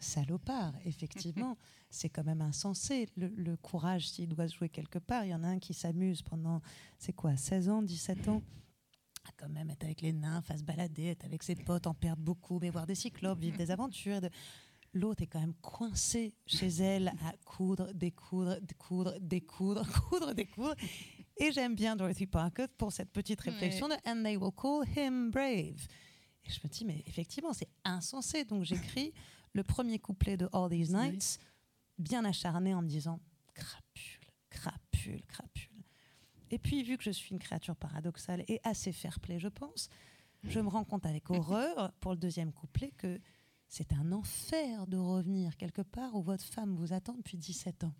Salopard, effectivement, c'est quand même insensé. Le, le courage, s'il doit se jouer quelque part, il y en a un qui s'amuse pendant, c'est quoi, 16 ans, 17 ans à quand même être avec les nains, à se balader, être avec ses potes, en perdre beaucoup, mais voir des cyclopes, vivre des aventures. De... L'autre est quand même coincé chez elle à coudre, découdre, découdre, découdre, coudre, découdre. Et j'aime bien Dorothy Parker pour cette petite réflexion de And they will call him brave. Et je me dis, mais effectivement, c'est insensé. Donc j'écris le premier couplet de All These Nights, bien acharné en me disant crapule, crapule, crapule. Et puis, vu que je suis une créature paradoxale et assez fair-play, je pense, je me rends compte avec horreur, pour le deuxième couplet, que c'est un enfer de revenir quelque part où votre femme vous attend depuis 17 ans.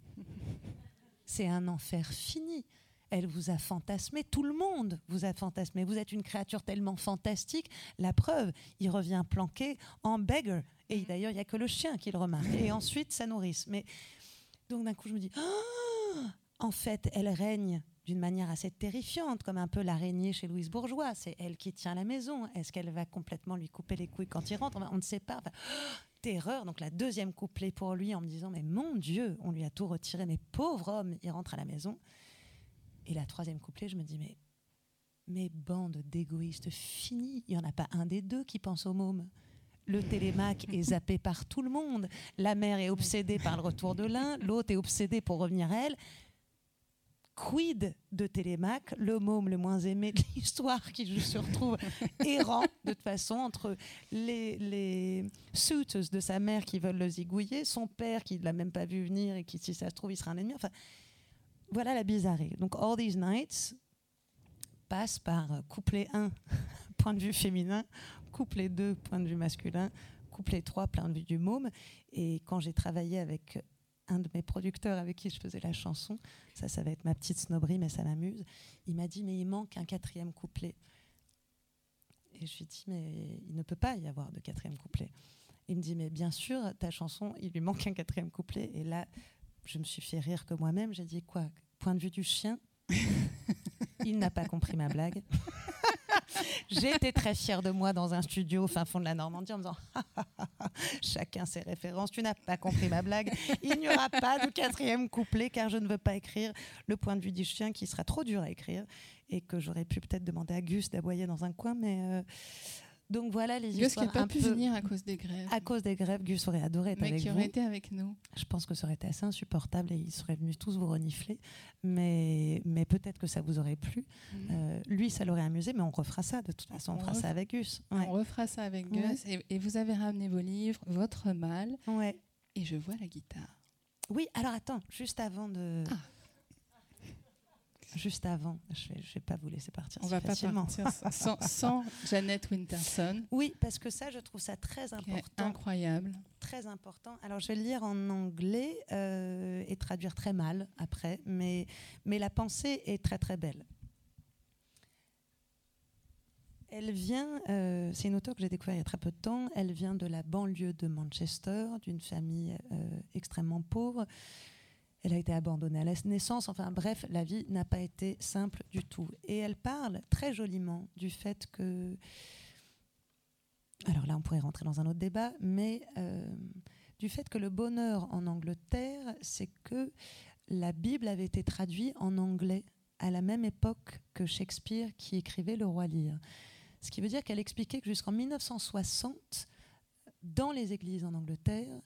C'est un enfer fini. Elle vous a fantasmé, tout le monde vous a fantasmé. Vous êtes une créature tellement fantastique. La preuve, il revient planqué en beggar. Et d'ailleurs, il n'y a que le chien qui le remarque. Et ensuite, sa nourrice. Mais donc d'un coup, je me dis, ah en fait, elle règne d'une manière assez terrifiante, comme un peu l'araignée chez Louise Bourgeois. C'est elle qui tient la maison. Est-ce qu'elle va complètement lui couper les couilles quand il rentre? On ne sait pas. terreur. Donc la deuxième couplet pour lui en me disant mais mon Dieu, on lui a tout retiré, mais pauvre homme, il rentre à la maison. Et la troisième couplet, je me dis mais mais bande d'égoïstes finis. Il y en a pas un des deux qui pense au môme. Le télémac est zappé par tout le monde. La mère est obsédée par le retour de l'un, l'autre est obsédée pour revenir à elle quid de Télémaque, le môme le moins aimé de l'histoire qui se retrouve errant de toute façon entre les, les de sa mère qui veulent le zigouiller, son père qui ne l'a même pas vu venir et qui, si ça se trouve, il sera un ennemi. Enfin, voilà la bizarrerie. Donc, All These Nights passe par euh, couplet 1, point de vue féminin, couplet 2, point de vue masculin, couplet 3, point de vue du môme. Et quand j'ai travaillé avec un de mes producteurs avec qui je faisais la chanson, ça, ça va être ma petite snobberie, mais ça m'amuse, il m'a dit, mais il manque un quatrième couplet. Et je lui ai dit, mais il ne peut pas y avoir de quatrième couplet. Il me dit, mais bien sûr, ta chanson, il lui manque un quatrième couplet. Et là, je me suis fait rire que moi-même. J'ai dit, quoi Point de vue du chien? Il n'a pas compris ma blague. J'étais très fière de moi dans un studio au fin fond de la Normandie en me disant chacun ses références. Tu n'as pas compris ma blague. Il n'y aura pas de quatrième couplet car je ne veux pas écrire le point de vue du chien qui sera trop dur à écrire et que j'aurais pu peut-être demander à Gus d'aboyer dans un coin, mais euh, Donc voilà les Gus qui histoires n'a pas pu venir à cause des grèves. à cause des grèves. Gus aurait adoré être mais avec qui vous. aurait été avec nous. Je pense que ça aurait été assez insupportable et ils seraient venus tous vous renifler. Mais, mais peut-être que ça vous aurait plu. Euh, lui, ça l'aurait amusé, mais on refera ça. De toute façon, on, On fera ça avec Gus. Ouais. On refera ça avec Ouais. Gus. Et, et vous avez ramené vos livres, votre mal, Ouais. et je vois la guitare. Oui, alors attends, juste avant de. Ah. Juste avant, je vais, je vais pas vous laisser partir On si va pas partir sans, sans Janet Winterson, Oui, parce que ça, je trouve ça très important. incroyable. Très important. Alors, je vais le lire en anglais euh, et traduire très mal après, mais, mais la pensée est très très belle. Elle vient, euh, c'est une auteure que j'ai découvert il y a très peu de temps, elle vient de la banlieue de Manchester, d'une famille euh, extrêmement pauvre. Elle a été abandonnée à la naissance, enfin bref, la vie n'a pas été simple du tout. Et elle parle très joliment du fait que... Alors là, on pourrait rentrer dans un autre débat, mais euh, du fait que le bonheur en Angleterre, c'est que la Bible avait été traduite en anglais à la même époque que Shakespeare qui écrivait Le Roi Lear. Ce qui veut dire qu'elle expliquait que jusqu'en 1960, dans les églises en Angleterre,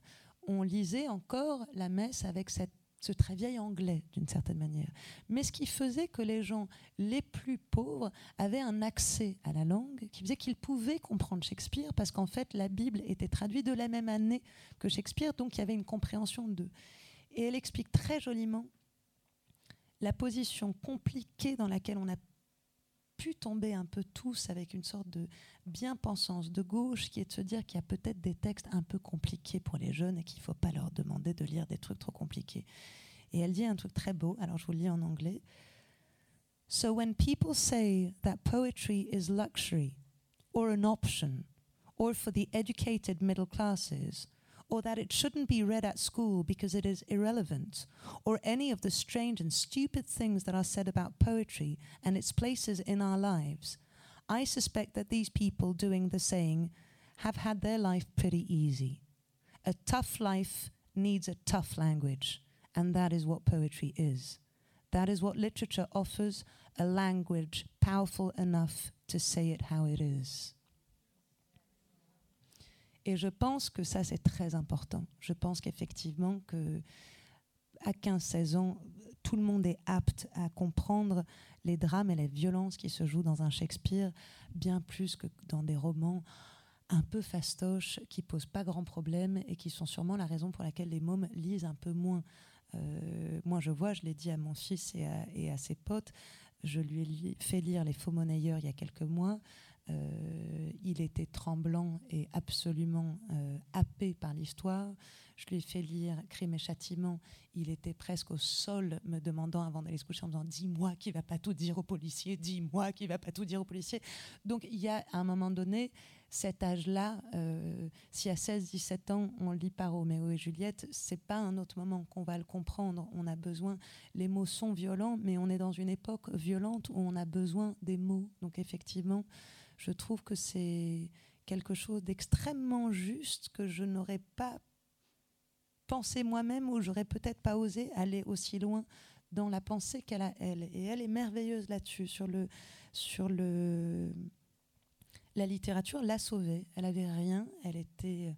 on lisait encore la messe avec cette- ce très vieil anglais, d'une certaine manière. Mais ce qui faisait que les gens les plus pauvres avaient un accès à la langue qui faisait qu'ils pouvaient comprendre Shakespeare parce qu'en fait, la Bible était traduite de la même année que Shakespeare, donc il y avait une compréhension d'eux. Et elle explique très joliment la position compliquée dans laquelle on a pu tomber un peu tous avec une sorte de bien-pensance de gauche qui est de se dire qu'il y a peut-être des textes un peu compliqués pour les jeunes et qu'il ne faut pas leur demander de lire des trucs trop compliqués. Et elle dit un truc très beau, alors je vous le lis en anglais. So when people say that poetry is luxury or an option or for the educated middle classes or that it shouldn't be read at school because it is irrelevant, or any of the strange and stupid things that are said about poetry and its places in our lives, I suspect that these people doing the saying have had their life pretty easy. A tough life needs a tough language, and that is what poetry is. That is what literature offers a language powerful enough to say it how it is. Et je pense que ça, c'est très important. Je pense qu'effectivement, que à 15-16 ans, tout le monde est apte à comprendre les drames et les violences qui se jouent dans un Shakespeare, bien plus que dans des romans un peu fastoches, qui posent pas grand problème et qui sont sûrement la raison pour laquelle les mômes lisent un peu moins. Euh, moi, je vois, je l'ai dit à mon fils et à, ses potes, je lui ai fait lire Les Faux Monnayeurs il y a quelques mois. Euh, il était tremblant et absolument euh, happé par l'histoire. Je lui ai fait lire Crime et Châtiment. Il était presque au sol, me demandant avant d'aller se coucher, en me disant Dis-moi qui va pas tout dire au policier, dis-moi qui va pas tout dire au policier. Donc il y a à un moment donné cet âge-là, euh, si à 16-17 ans on lit pas Roméo et Juliette, c'est pas un autre moment qu'on va le comprendre. On a besoin, les mots sont violents, mais on est dans une époque violente où on a besoin des mots. Donc effectivement, je trouve que c'est quelque chose d'extrêmement juste que je n'aurais pas pensé moi-même ou j'aurais peut-être pas osé aller aussi loin dans la pensée qu'elle a elle. Et elle est merveilleuse là-dessus sur le sur le la littérature l'a sauvée. Elle avait rien elle était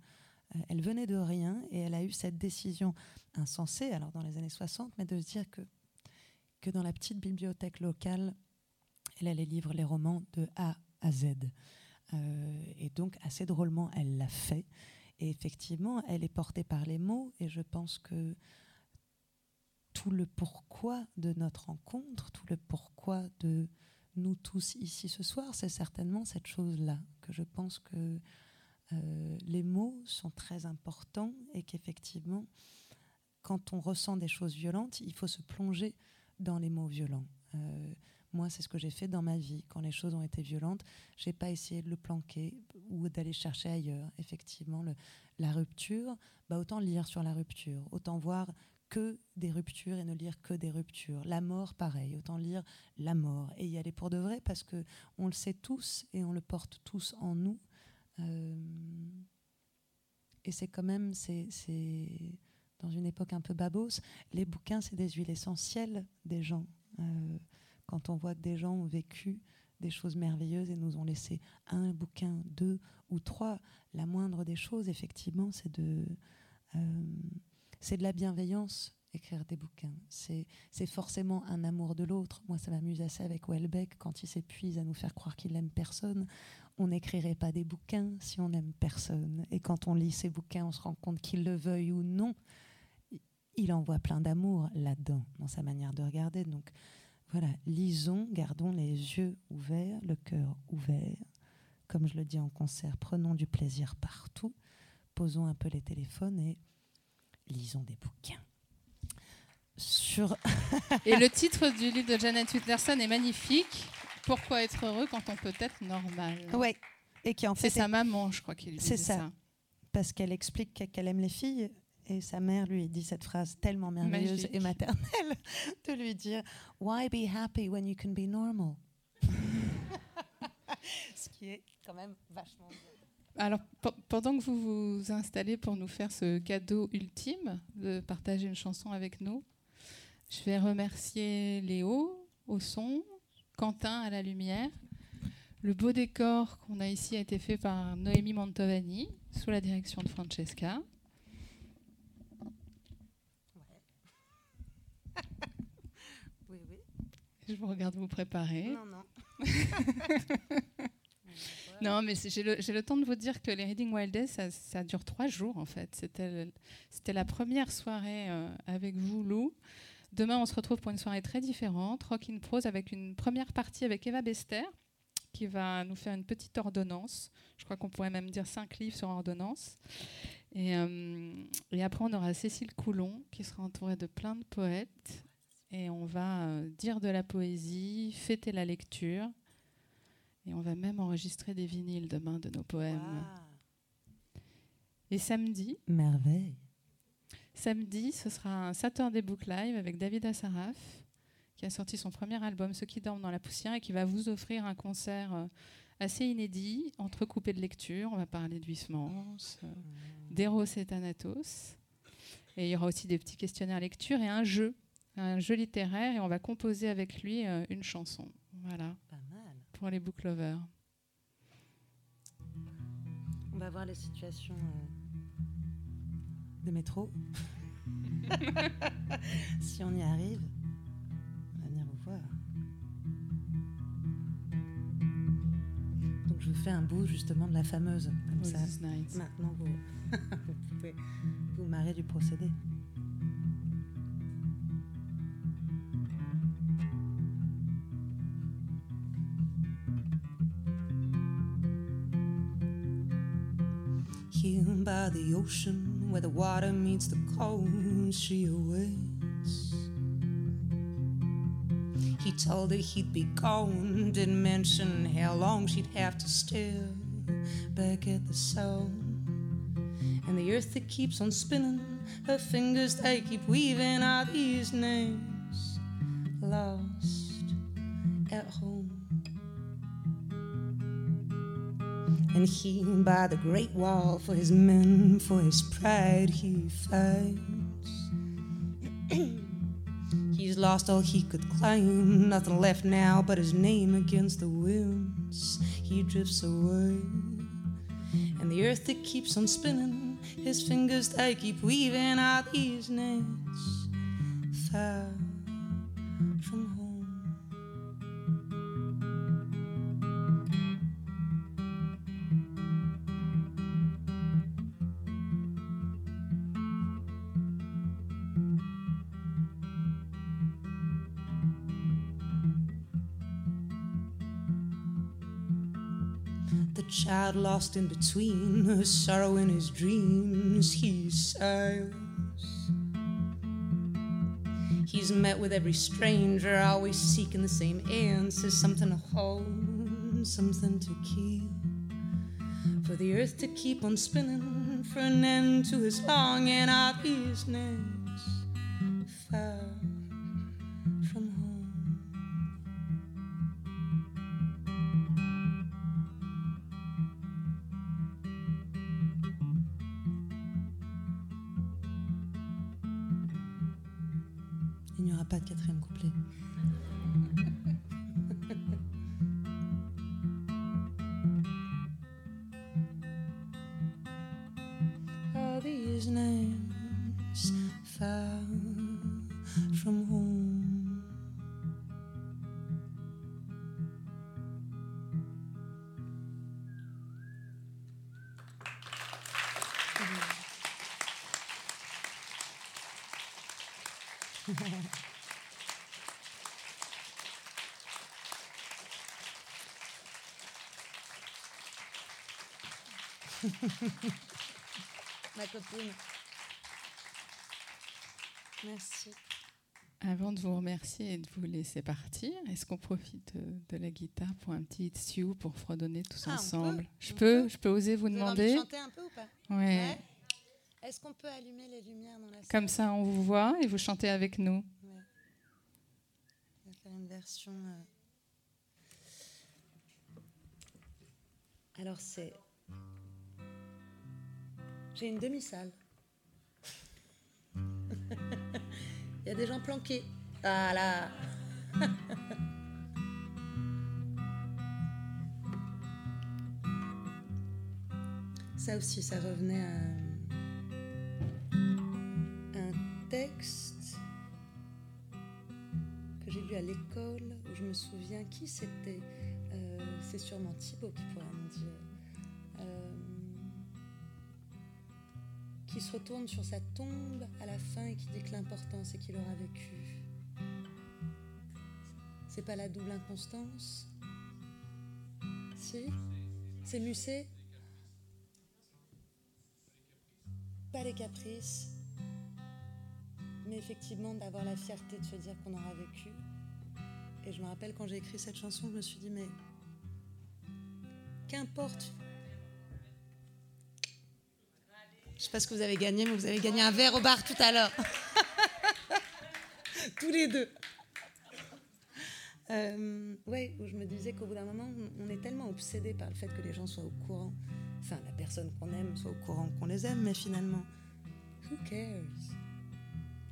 euh, elle venait de rien et elle a eu cette décision insensée alors dans les années 60 mais de se dire que que dans la petite bibliothèque locale elle allait livrer les romans de A à Z Euh, et donc assez drôlement elle l'a fait et effectivement, elle est portée par les mots et je pense que tout le pourquoi de notre rencontre, tout le pourquoi de nous tous ici ce soir, c'est certainement cette chose-là, que je pense que euh, les mots sont très importants et qu'effectivement, quand on ressent des choses violentes, il faut se plonger dans les mots violents. Euh, moi, c'est ce que j'ai fait dans ma vie. Quand les choses ont été violentes, j'ai pas essayé de le planquer ou d'aller chercher ailleurs. Effectivement, la rupture, bah, autant lire sur la rupture, autant voir que des ruptures et ne lire que des ruptures. La mort, pareil, autant lire la mort et y aller pour de vrai parce que on le sait tous et on le porte tous en nous. Euh, et c'est quand même, c'est- dans une époque un peu babos, les bouquins, c'est des huiles essentielles des gens. Euh, quand on voit que des gens ont vécu des choses merveilleuses et nous ont laissé un bouquin, deux ou trois. La moindre des choses, effectivement, c'est de, euh, de la bienveillance écrire des bouquins. C'est, c'est forcément un amour de l'autre. Moi, ça m'amuse assez avec Welbeck quand il s'épuise à nous faire croire qu'il n'aime personne. On n'écrirait pas des bouquins si on n'aime personne. Et quand on lit ces bouquins, on se rend compte qu'il le veuille ou non, il envoie plein d'amour là-dedans, dans sa manière de regarder. Donc voilà, lisons, gardons les yeux ouverts, le cœur ouvert. Comme je le dis en concert, prenons du plaisir partout, posons un peu les téléphones et lisons des bouquins. Sur et le titre du livre de Janet Whitlerson est magnifique. Pourquoi être heureux quand on peut être normal? Oui. Et qui en fait c'est sa maman, je crois qu'il C'est ça. Parce qu'elle explique qu'elle aime les filles et sa mère lui dit cette phrase tellement merveilleuse et maternelle de lui dire Why be happy when you can be normal? Ce qui est quand même vachement bien. Alors, pendant que vous vous installez pour nous faire ce cadeau ultime de partager une chanson avec nous, je vais remercier Léo au son, Quentin à la lumière. Le beau décor qu'on a ici a été fait par Noémie Mantovani sous la direction de Francesca. Je vous regarde vous préparer. Non, non. non, mais j'ai le, le, temps de vous dire que les Reading Wild Days, ça, ça dure trois jours en fait. C'était la première soirée euh, avec vous, Lou. Demain, on se retrouve pour une soirée très différente, Rock in Prose, avec une première partie avec Eva Bester, qui va nous faire une petite ordonnance. Je crois qu'on pourrait même dire cinq livres sur ordonnance. Et, euh, et après, on aura Cécile Coulon, qui sera entourée de plein de poètes et on va euh, dire de la poésie, fêter la lecture. Et on va même enregistrer des vinyles demain de nos poèmes. Et samedi. Merveille. Samedi, ce sera un Saturday Book Live avec David Assaraf, qui a sorti son premier album, Ceux qui dorment dans la poussière, et qui va vous offrir un concert euh, assez inédit, entrecoupé de lectures. On va parler d'Huysmans, euh, mmh. d'Eros et Thanatos. Et il y aura aussi des petits questionnaires lecture et un jeu un jeu littéraire et on va composer avec lui euh, une chanson. Voilà. Pas mal. Pour les book lovers. On va voir les situations euh, de métro. si on y arrive, on va venir vous voir. Donc je vous fais un bout justement de la fameuse. Comme ça. Maintenant vous, vous pouvez vous marrer du procédé. By the ocean where the water meets the coast, she awaits. He told her he'd be gone, didn't mention how long she'd have to stare back at the sun. And the earth that keeps on spinning, her fingers they keep weaving out these names he, by the great wall, for his men, for his pride, he fights. He's lost all he could claim, nothing left now but his name against the winds. He drifts away. And the earth that keeps on spinning, his fingers they keep weaving out these nets far child lost in between her sorrow and his dreams. He sighs. He's met with every stranger, always seeking the same answers something to hold, something to keep. For the earth to keep on spinning, for an end to his longing of his nets. Ma copine. Merci. Avant de vous remercier et de vous laisser partir, est-ce qu'on profite de, la guitare pour un petit It's You pour fredonner tous Ah, ensemble? Peut Je peux, peut je peux oser vous de demander? chanter un peu ou pas? Ouais. Ouais. Est-ce qu'on peut allumer les lumières dans la salle? Comme ça, on vous voit et vous chantez avec nous. J'ai une demi-salle. Il y a des gens planqués. Ah là Ça aussi, ça revenait à un texte que j'ai lu à l'école où je me souviens qui c'était. Euh, c'est sûrement Thibaut qui pourra me dire. Retourne sur sa tombe à la fin et qui dit que l'important c'est qu'il aura vécu. C'est pas la double inconstance? Si? C'est Musset? Pas les caprices mais effectivement d'avoir la fierté de se dire qu'on aura vécu. Et je me rappelle quand j'ai écrit cette chanson, je me suis dit, mais qu'importe. Je sais pas ce que vous avez gagné, mais vous avez gagné un verre au bar tout à l'heure. Tous les deux. Euh, ouais, où je me disais qu'au bout d'un moment, on est tellement obsédé par le fait que les gens soient au courant, enfin la personne qu'on aime soit au courant qu'on les aime, mais finalement, who cares?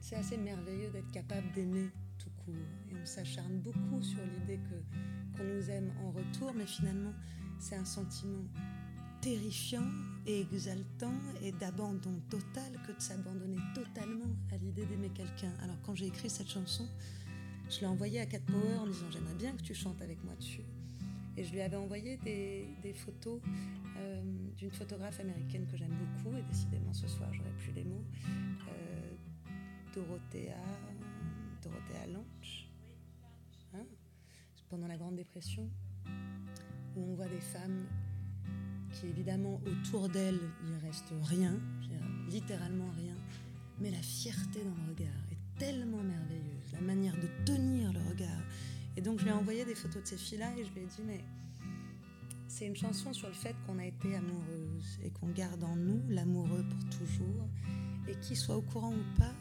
C'est assez merveilleux d'être capable d'aimer tout court. Et on s'acharne beaucoup sur l'idée que qu'on nous aime en retour, mais finalement, c'est un sentiment terrifiant et exaltant et d'abandon total que de s'abandonner totalement à l'idée d'aimer quelqu'un. Alors quand j'ai écrit cette chanson, je l'ai envoyée à Cat Power en disant j'aimerais bien que tu chantes avec moi dessus. Et je lui avais envoyé des, photos euh, d'une photographe américaine que j'aime beaucoup, et décidément ce soir j'aurais plus les mots. Euh, Dorothea, Dorothea Lange, hein, pendant la Grande Dépression, où on voit des femmes qui, évidemment, autour d'elles, il reste rien, littéralement rien, mais la fierté dans le regard est tellement merveilleuse, la manière de tenir le regard. Et donc, je lui ai envoyé des photos de ces filles-là et je lui ai dit, mais c'est une chanson sur le fait qu'on a été amoureuse et qu'on garde en nous l'amoureux pour toujours, et qu'il soit au courant ou pas,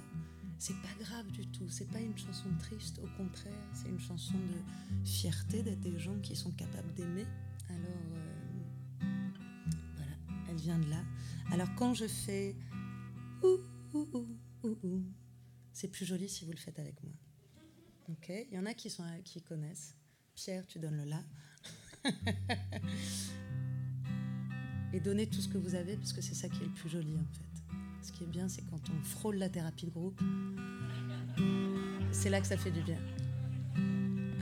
c'est pas grave du tout, c'est pas une chanson triste, au contraire, c'est une chanson de fierté d'être des gens qui sont capables d'aimer. Alors euh, vient de là. Alors quand je fais ouh ouh ouh, c'est plus joli si vous le faites avec moi. Ok, il y en a qui sont qui connaissent. Pierre, tu donnes le là. Et donnez tout ce que vous avez parce que c'est ça qui est le plus joli en fait. Ce qui est bien, c'est quand on frôle la thérapie de groupe, c'est là que ça fait du bien.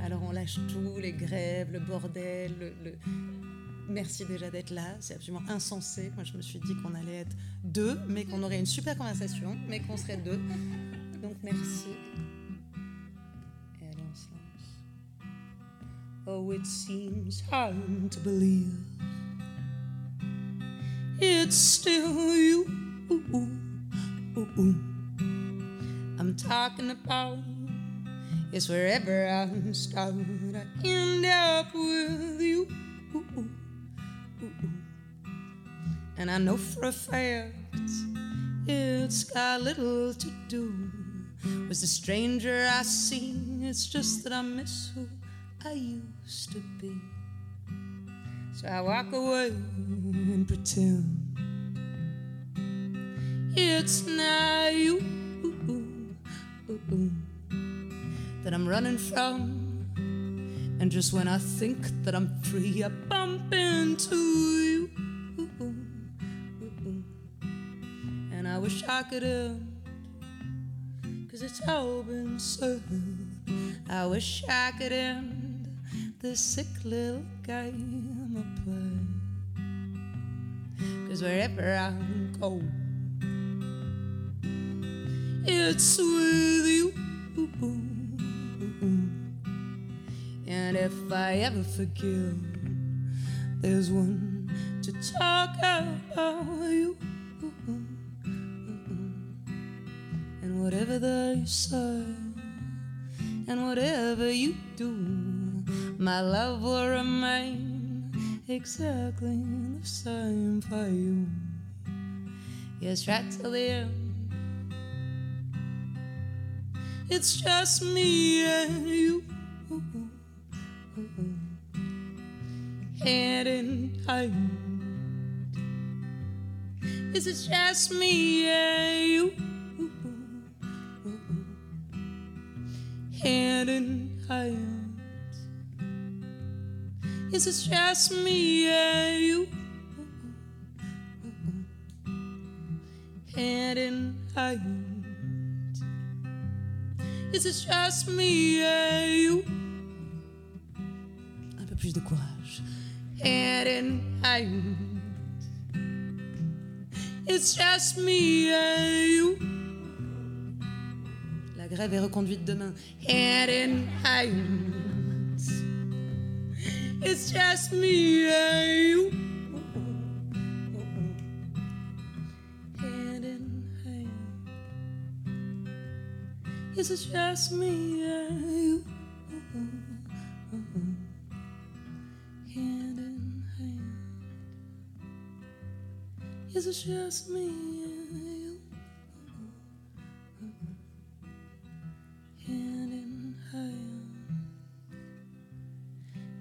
Alors on lâche tout, les grèves, le bordel, le... Merci déjà d'être là, c'est absolument insensé. Moi je me suis dit qu'on allait être deux, mais qu'on aurait une super conversation, mais qu'on serait deux. Donc merci. Et allez, on se lance. Oh, it seems hard to believe it's still you. I'm talking about is wherever I start, I end up with you. Ooh, ooh. And I know for a fact it's got little to do with the stranger I see. It's just that I miss who I used to be. So I walk away and pretend it's not you that I'm running from. And just when I think that I'm free, I bump into you. And wish I could end. Cause it's all been said. I wish I could end this sick little game of play. Cause wherever I go, it's with you. And if I ever forgive, there's one to talk about you. Whatever they say, and whatever you do, my love will remain exactly the same for you. Yes, right till the end. It's just me and you. Hand in hand. Is it just me and you? Hand in hand. Is it just me and you? Hand in hand. Is it just me and you? Un peu plus de courage. Hand in hand. It's just me and you. Grève est reconduite demain. Hand in hand. It's just me and you. Hand in hand. It's just me and you. Hand in hand. Is it just me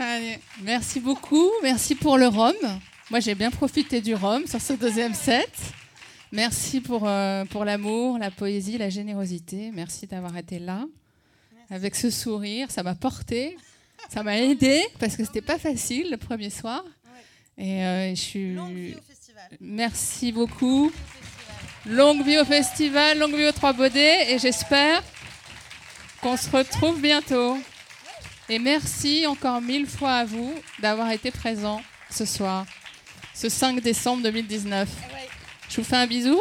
Allez, merci beaucoup. Merci pour le rhum. Moi, j'ai bien profité du rhum sur ce deuxième set. Merci pour, euh, pour l'amour, la poésie, la générosité. Merci d'avoir été là avec ce sourire. Ça m'a porté, ça m'a aidé parce que c'était pas facile le premier soir. Et euh, je suis. Merci beaucoup. Longue vie au festival, longue vie aux Trois Baudets et j'espère qu'on se retrouve bientôt. Et merci encore mille fois à vous d'avoir été présents ce soir, ce 5 décembre 2019. Je vous fais un bisou.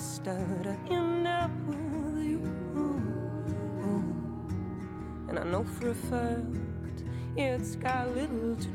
Start, I end up with you. And I know for a fact, it's got little to